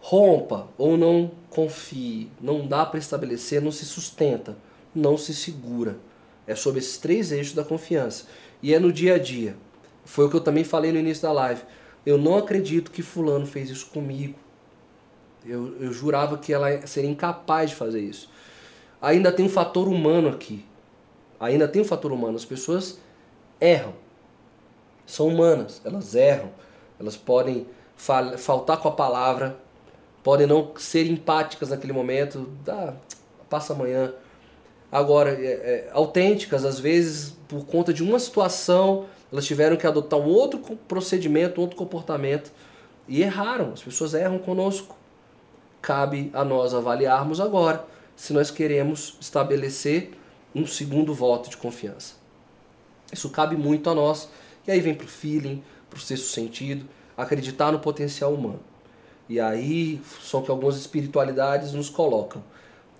rompa ou não confie. Não dá para estabelecer, não se sustenta, não se segura. É sobre esses três eixos da confiança. E é no dia a dia. Foi o que eu também falei no início da live. Eu não acredito que fulano fez isso comigo. Eu, eu jurava que ela seria incapaz de fazer isso. Ainda tem um fator humano aqui. Ainda tem um fator humano. As pessoas erram. São humanas. Elas erram. Elas podem fal faltar com a palavra. Podem não ser empáticas naquele momento. Ah, passa amanhã. Agora, é, é, autênticas, às vezes, por conta de uma situação, elas tiveram que adotar um outro procedimento, um outro comportamento e erraram. As pessoas erram conosco. Cabe a nós avaliarmos agora se nós queremos estabelecer um segundo voto de confiança. Isso cabe muito a nós. E aí vem para o feeling, para o sexto sentido, acreditar no potencial humano. E aí são que algumas espiritualidades nos colocam.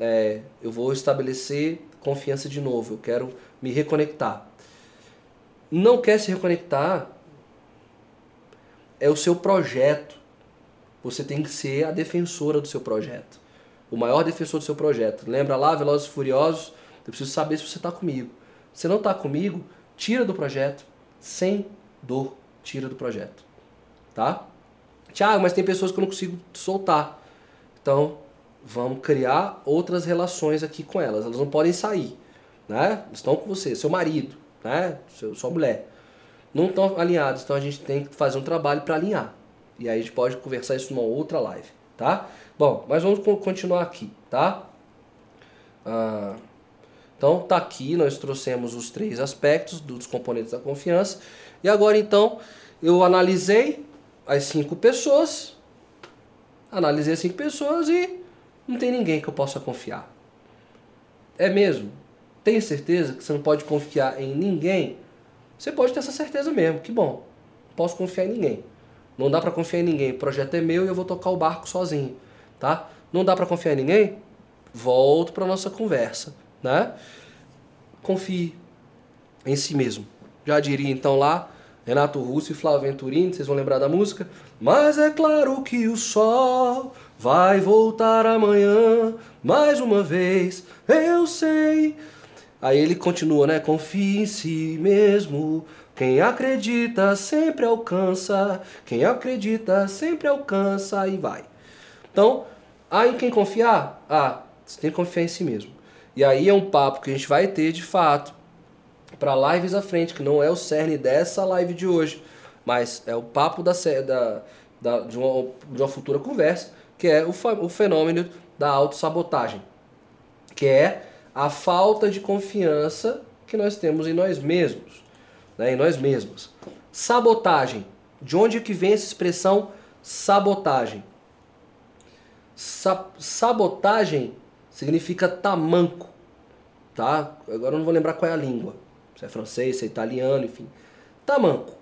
É, eu vou estabelecer confiança de novo, eu quero me reconectar. Não quer se reconectar, é o seu projeto. Você tem que ser a defensora do seu projeto. O maior defensor do seu projeto. Lembra lá, Velozes e Furiosos? Eu preciso saber se você está comigo. Se não está comigo, tira do projeto. Sem dor, tira do projeto. Tá? Tiago, mas tem pessoas que eu não consigo soltar. Então, vamos criar outras relações aqui com elas. Elas não podem sair, né? Estão com você, seu marido, né? Seu, sua mulher. Não estão alinhados, então a gente tem que fazer um trabalho para alinhar. E aí a gente pode conversar isso numa outra live, tá? Bom, mas vamos continuar aqui, tá? Ah, então tá aqui, nós trouxemos os três aspectos dos componentes da confiança. E agora então eu analisei as cinco pessoas, analisei as cinco pessoas e não tem ninguém que eu possa confiar. É mesmo? Tem certeza que você não pode confiar em ninguém? Você pode ter essa certeza mesmo, que bom. Não posso confiar em ninguém. Não dá para confiar em ninguém. O projeto é meu e eu vou tocar o barco sozinho, tá? Não dá para confiar em ninguém? Volto para nossa conversa, né? Confie em si mesmo. Já diria então lá Renato Russo e Flávio Venturini, vocês vão lembrar da música. Mas é claro que o sol vai voltar amanhã, mais uma vez, eu sei. Aí ele continua, né? Confie em si mesmo. Quem acredita sempre alcança. Quem acredita sempre alcança. E vai. Então, em quem confiar? Ah, você tem que confiar em si mesmo. E aí é um papo que a gente vai ter de fato para lives à frente, que não é o cerne dessa live de hoje, mas é o papo da, da, da de, uma, de uma futura conversa, que é o, o fenômeno da autossabotagem, que é a falta de confiança que nós temos em nós mesmos, né, em nós mesmos. Sabotagem. De onde que vem essa expressão sabotagem? Sa sabotagem significa tamanco, tá? Agora eu não vou lembrar qual é a língua se é francês, se é italiano, enfim. Tamanco.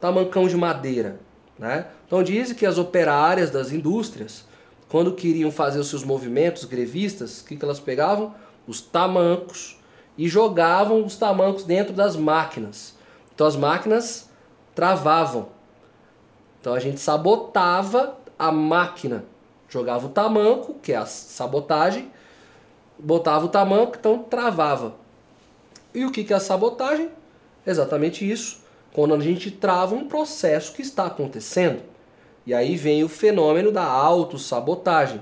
Tamancão de madeira. Né? Então dizem que as operárias das indústrias, quando queriam fazer os seus movimentos grevistas, o que, que elas pegavam? Os tamancos e jogavam os tamancos dentro das máquinas. Então as máquinas travavam. Então a gente sabotava a máquina. Jogava o tamanco, que é a sabotagem, botava o tamanco, então travava. E o que é a sabotagem? Exatamente isso. Quando a gente trava um processo que está acontecendo. E aí vem o fenômeno da autossabotagem.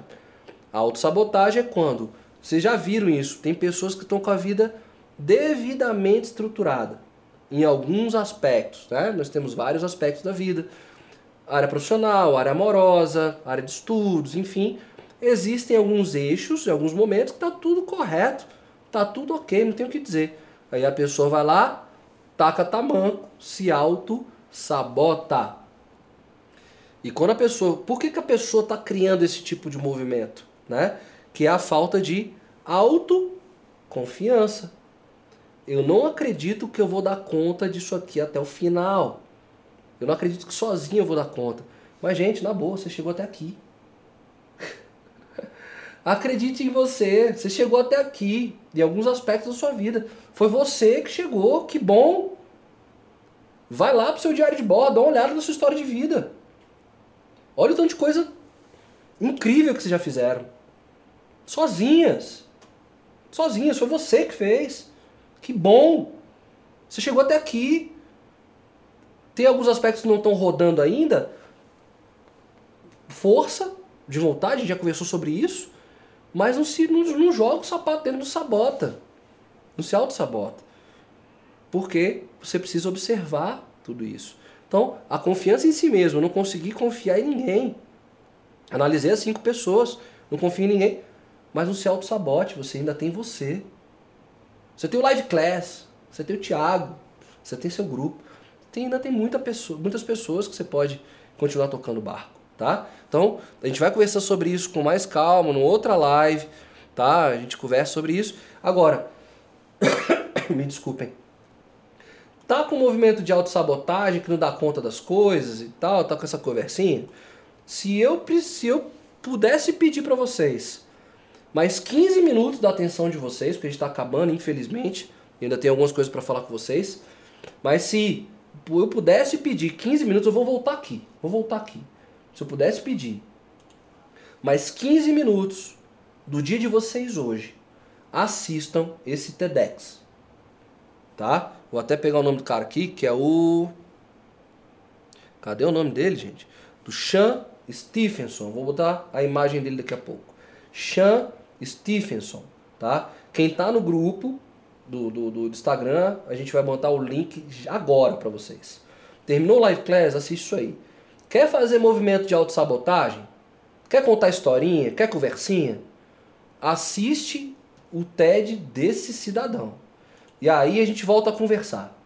A autossabotagem é quando, vocês já viram isso, tem pessoas que estão com a vida devidamente estruturada. em alguns aspectos, né? Nós temos vários aspectos da vida. Área profissional, área amorosa, área de estudos, enfim. Existem alguns eixos, em alguns momentos, que tá tudo correto, tá tudo ok, não tem o que dizer. Aí a pessoa vai lá, taca tamanco, se auto-sabota. E quando a pessoa. Por que, que a pessoa está criando esse tipo de movimento? Né? Que é a falta de autoconfiança. Eu não acredito que eu vou dar conta disso aqui até o final. Eu não acredito que sozinho eu vou dar conta. Mas, gente, na boa, você chegou até aqui. Acredite em você. Você chegou até aqui, em alguns aspectos da sua vida. Foi você que chegou, que bom. Vai lá pro seu diário de bordo, dá uma olhada na sua história de vida. Olha o tanto de coisa incrível que vocês já fizeram. Sozinhas. Sozinhas, foi você que fez. Que bom! Você chegou até aqui. Tem alguns aspectos que não estão rodando ainda. Força de vontade, já conversou sobre isso. Mas não, se, não, não joga o sapato dentro do sabota. Não se auto-sabota. Porque você precisa observar tudo isso. Então, a confiança em si mesmo, eu não consegui confiar em ninguém. Analisei as cinco pessoas, não confio em ninguém. Mas não se auto-sabote, você ainda tem você. Você tem o Live Class, você tem o Thiago, você tem seu grupo. Tem, ainda tem muita pessoa, muitas pessoas que você pode continuar tocando barco, tá? Então, a gente vai conversar sobre isso com mais calma, numa outra live, tá? A gente conversa sobre isso. Agora, *coughs* me desculpem. Tá com um movimento de autossabotagem, que não dá conta das coisas e tal, tá com essa conversinha? Se eu, se eu pudesse pedir para vocês mais 15 minutos da atenção de vocês, porque a gente está acabando, infelizmente. Ainda tem algumas coisas para falar com vocês. Mas se eu pudesse pedir 15 minutos, eu vou voltar aqui. Vou voltar aqui. Se eu pudesse pedir mais 15 minutos do dia de vocês hoje, assistam esse TEDx. Tá? Vou até pegar o nome do cara aqui, que é o. Cadê o nome dele, gente? Do Sean Stephenson. Vou botar a imagem dele daqui a pouco. Sean Stephenson, tá? Quem tá no grupo do, do, do Instagram, a gente vai botar o link agora para vocês. Terminou o live class, assiste isso aí. Quer fazer movimento de autossabotagem? Quer contar historinha? Quer conversinha? Assiste o TED desse cidadão. E aí a gente volta a conversar.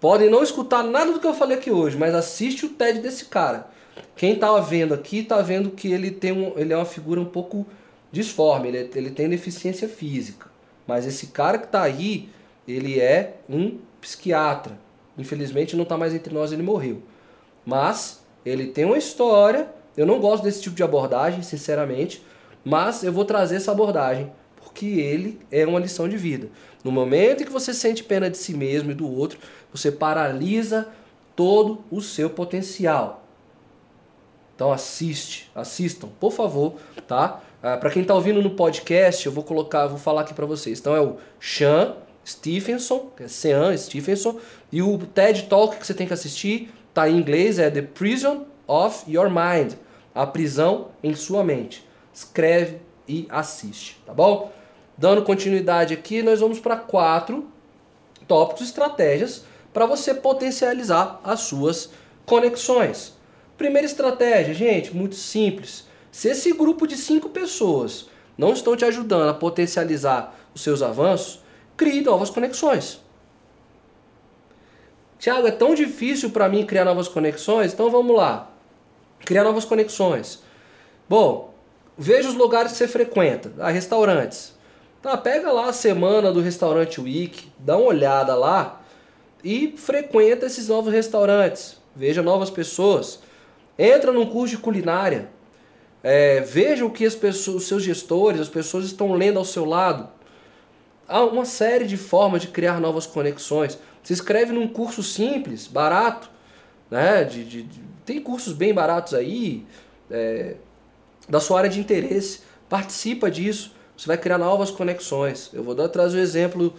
Podem não escutar nada do que eu falei aqui hoje, mas assiste o TED desse cara. Quem tá vendo aqui tá vendo que ele tem um, ele é uma figura um pouco disforme, ele, ele tem deficiência física. Mas esse cara que está aí, ele é um psiquiatra. Infelizmente não está mais entre nós, ele morreu. Mas ele tem uma história. Eu não gosto desse tipo de abordagem, sinceramente, mas eu vou trazer essa abordagem porque ele é uma lição de vida. No momento em que você sente pena de si mesmo e do outro, você paralisa todo o seu potencial. Então assiste, assistam, por favor, tá? Ah, para quem está ouvindo no podcast, eu vou colocar, vou falar aqui para vocês. Então é o Sean Stephenson, que é Sean Stephenson, e o TED Talk que você tem que assistir tá em inglês é The Prison of Your Mind, a prisão em sua mente. Escreve e assiste, tá bom? Dando continuidade aqui, nós vamos para quatro tópicos, estratégias para você potencializar as suas conexões. Primeira estratégia, gente, muito simples se esse grupo de cinco pessoas não estão te ajudando a potencializar os seus avanços, crie novas conexões. Tiago, é tão difícil para mim criar novas conexões, então vamos lá. Criar novas conexões. Bom, veja os lugares que você frequenta, ah, restaurantes. Tá, pega lá a semana do restaurante Week, dá uma olhada lá e frequenta esses novos restaurantes. Veja novas pessoas. Entra num curso de culinária. É, veja o que as pessoas, os seus gestores, as pessoas estão lendo ao seu lado. Há uma série de formas de criar novas conexões. Se inscreve num curso simples, barato, né? De, de, de tem cursos bem baratos aí, é, da sua área de interesse. Participa disso. Você vai criar novas conexões. Eu vou dar trazer o exemplo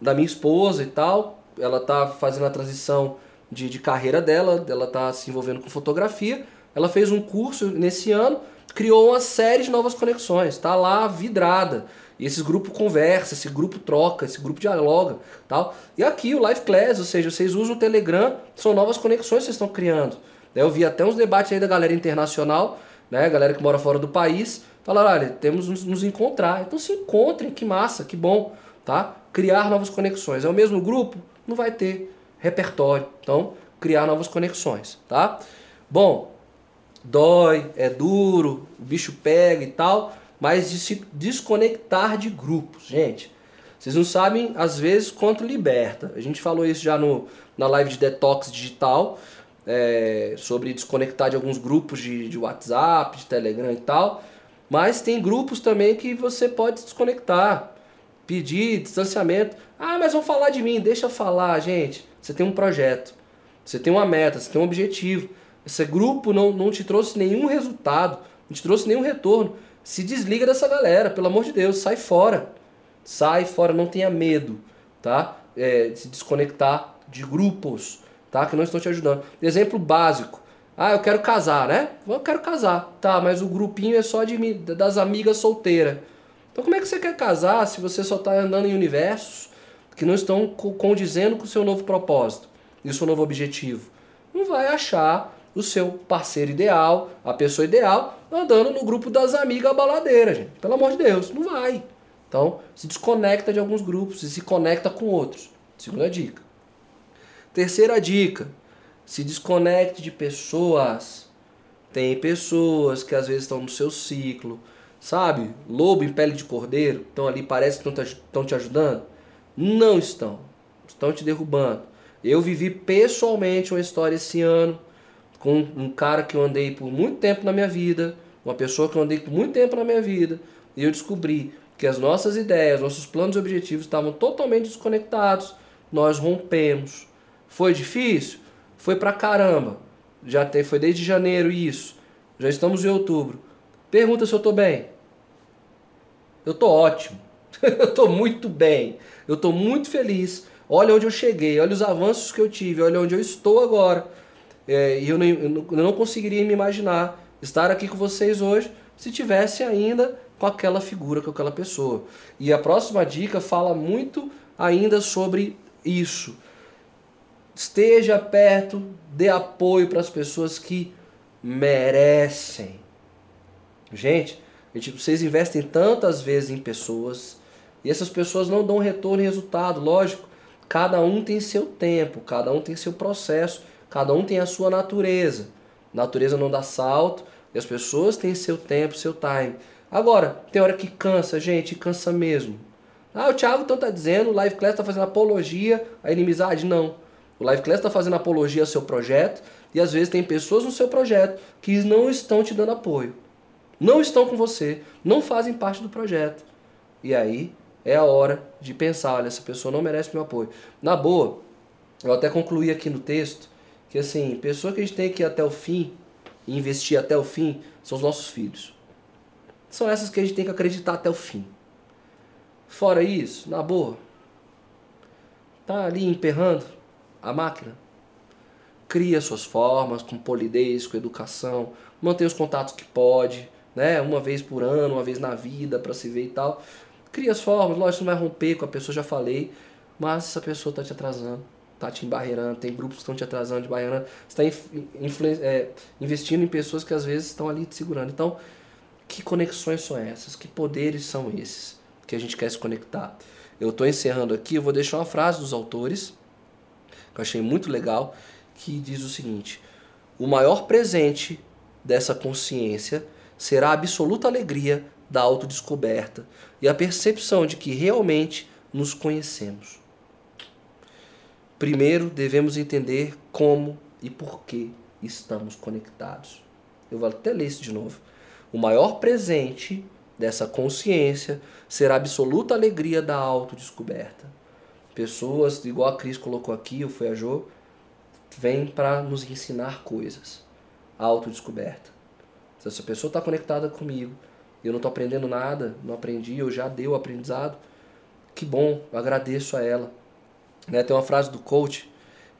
da minha esposa e tal. Ela está fazendo a transição de, de carreira dela, ela está se envolvendo com fotografia. Ela fez um curso nesse ano criou uma série de novas conexões, tá lá vidrada. E esse grupo conversa, esse grupo troca, esse grupo dialoga, tal. E aqui o Live Class, ou seja, vocês usam o Telegram, são novas conexões que vocês estão criando. Eu vi até uns debates aí da galera internacional, né, galera que mora fora do país, falaram, olha, temos nos, encontrar. Então se encontrem, que massa, que bom, tá? Criar novas conexões. É o mesmo grupo? Não vai ter repertório. Então, criar novas conexões, tá? Bom, dói, é duro, o bicho pega e tal, mas de se desconectar de grupos, gente. Vocês não sabem, às vezes, quanto liberta. A gente falou isso já no, na live de detox digital, é, sobre desconectar de alguns grupos de, de WhatsApp, de Telegram e tal. Mas tem grupos também que você pode desconectar, pedir distanciamento. Ah, mas vão falar de mim, deixa eu falar, gente. Você tem um projeto, você tem uma meta, você tem um objetivo. Esse grupo não, não te trouxe nenhum resultado, não te trouxe nenhum retorno. Se desliga dessa galera, pelo amor de Deus, sai fora. Sai fora, não tenha medo, tá? É, se desconectar de grupos, tá? Que não estão te ajudando. Exemplo básico. Ah, eu quero casar, né? Eu quero casar. Tá, mas o grupinho é só de, das amigas solteiras. Então como é que você quer casar se você só está andando em universos que não estão condizendo com o seu novo propósito e o seu novo objetivo? Não vai achar o seu parceiro ideal, a pessoa ideal, andando no grupo das amigas baladeiras, gente. Pelo amor de Deus, não vai. Então, se desconecta de alguns grupos e se conecta com outros. Segunda dica. Terceira dica: se desconecte de pessoas. Tem pessoas que às vezes estão no seu ciclo, sabe? Lobo em pele de cordeiro, estão ali, parece que estão te ajudando. Não estão. Estão te derrubando. Eu vivi pessoalmente uma história esse ano com um cara que eu andei por muito tempo na minha vida, uma pessoa que eu andei por muito tempo na minha vida, e eu descobri que as nossas ideias, nossos planos e objetivos estavam totalmente desconectados. Nós rompemos. Foi difícil? Foi pra caramba. Já foi desde janeiro isso. Já estamos em outubro. Pergunta se eu tô bem. Eu tô ótimo. *laughs* eu tô muito bem. Eu tô muito feliz. Olha onde eu cheguei, olha os avanços que eu tive, olha onde eu estou agora. É, e eu, nem, eu não conseguiria me imaginar estar aqui com vocês hoje se tivesse ainda com aquela figura, com aquela pessoa. E a próxima dica fala muito ainda sobre isso. Esteja perto, dê apoio para as pessoas que merecem. Gente, vocês investem tantas vezes em pessoas e essas pessoas não dão retorno e resultado, lógico. Cada um tem seu tempo, cada um tem seu processo Cada um tem a sua natureza. Natureza não dá salto e as pessoas têm seu tempo, seu time. Agora, tem hora que cansa, gente, cansa mesmo. Ah, o Thiago então tá dizendo, o Live Class tá fazendo apologia à inimizade. Não. O Live Class tá fazendo apologia ao seu projeto e às vezes tem pessoas no seu projeto que não estão te dando apoio. Não estão com você, não fazem parte do projeto. E aí é a hora de pensar, olha, essa pessoa não merece meu apoio. Na boa, eu até concluí aqui no texto que assim, pessoa que a gente tem que ir até o fim, investir até o fim, são os nossos filhos. São essas que a gente tem que acreditar até o fim. Fora isso, na boa, tá ali emperrando a máquina. Cria suas formas com polidez, com educação, mantém os contatos que pode, né? Uma vez por ano, uma vez na vida para se ver e tal. Cria as formas, lógico, não vai romper com a pessoa, já falei, mas essa pessoa está te atrasando tá te embarreirando, tem grupos que estão te atrasando, te barreirando. Você está é, investindo em pessoas que às vezes estão ali te segurando. Então, que conexões são essas? Que poderes são esses que a gente quer se conectar? Eu estou encerrando aqui, eu vou deixar uma frase dos autores, que eu achei muito legal, que diz o seguinte: O maior presente dessa consciência será a absoluta alegria da autodescoberta e a percepção de que realmente nos conhecemos. Primeiro devemos entender como e por que estamos conectados. Eu vou até ler isso de novo. O maior presente dessa consciência será a absoluta alegria da autodescoberta. Pessoas, igual a Cris colocou aqui, ou foi a Jo, vêm para nos ensinar coisas. Autodescoberta. Se essa pessoa está conectada comigo eu não estou aprendendo nada, não aprendi, eu já dei o aprendizado, que bom, eu agradeço a ela né? Tem uma frase do coach,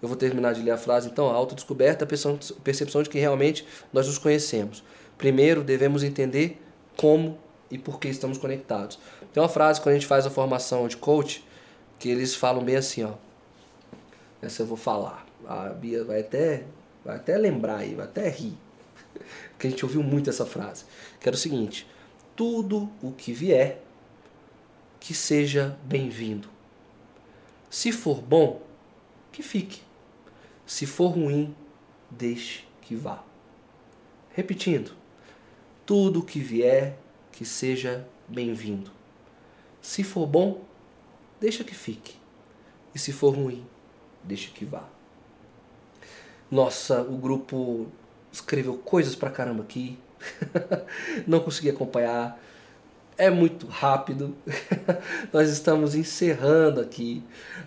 eu vou terminar de ler a frase então, a autodescoberta, a percepção de que realmente nós nos conhecemos. primeiro devemos entender como e por que estamos conectados. Tem uma frase quando a gente faz a formação de coach que eles falam bem assim, ó. Essa eu vou falar. A Bia vai até, vai até lembrar aí, vai até rir. *laughs* Porque a gente ouviu muito essa frase. Que era o seguinte: tudo o que vier, que seja bem-vindo. Se for bom, que fique. Se for ruim, deixe que vá. Repetindo, tudo que vier, que seja bem-vindo. Se for bom, deixa que fique. E se for ruim, deixa que vá. Nossa, o grupo escreveu coisas pra caramba aqui. *laughs* Não consegui acompanhar. É muito rápido. *laughs* Nós estamos encerrando aqui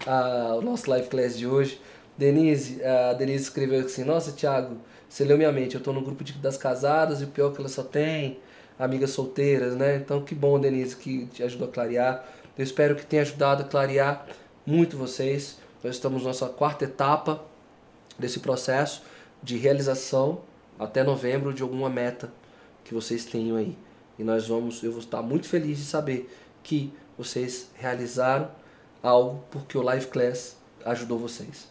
uh, o nosso live class de hoje. Denise, a Denise escreveu assim: Nossa, Thiago, você leu minha mente. Eu estou no grupo de, das casadas e o pior é que ela só tem amigas solteiras, né? Então, que bom, Denise, que te ajudou a clarear. Eu espero que tenha ajudado a clarear muito vocês. Nós estamos na nossa quarta etapa desse processo de realização até novembro de alguma meta que vocês tenham aí. E nós vamos, eu vou estar muito feliz de saber que vocês realizaram algo porque o Live Class ajudou vocês.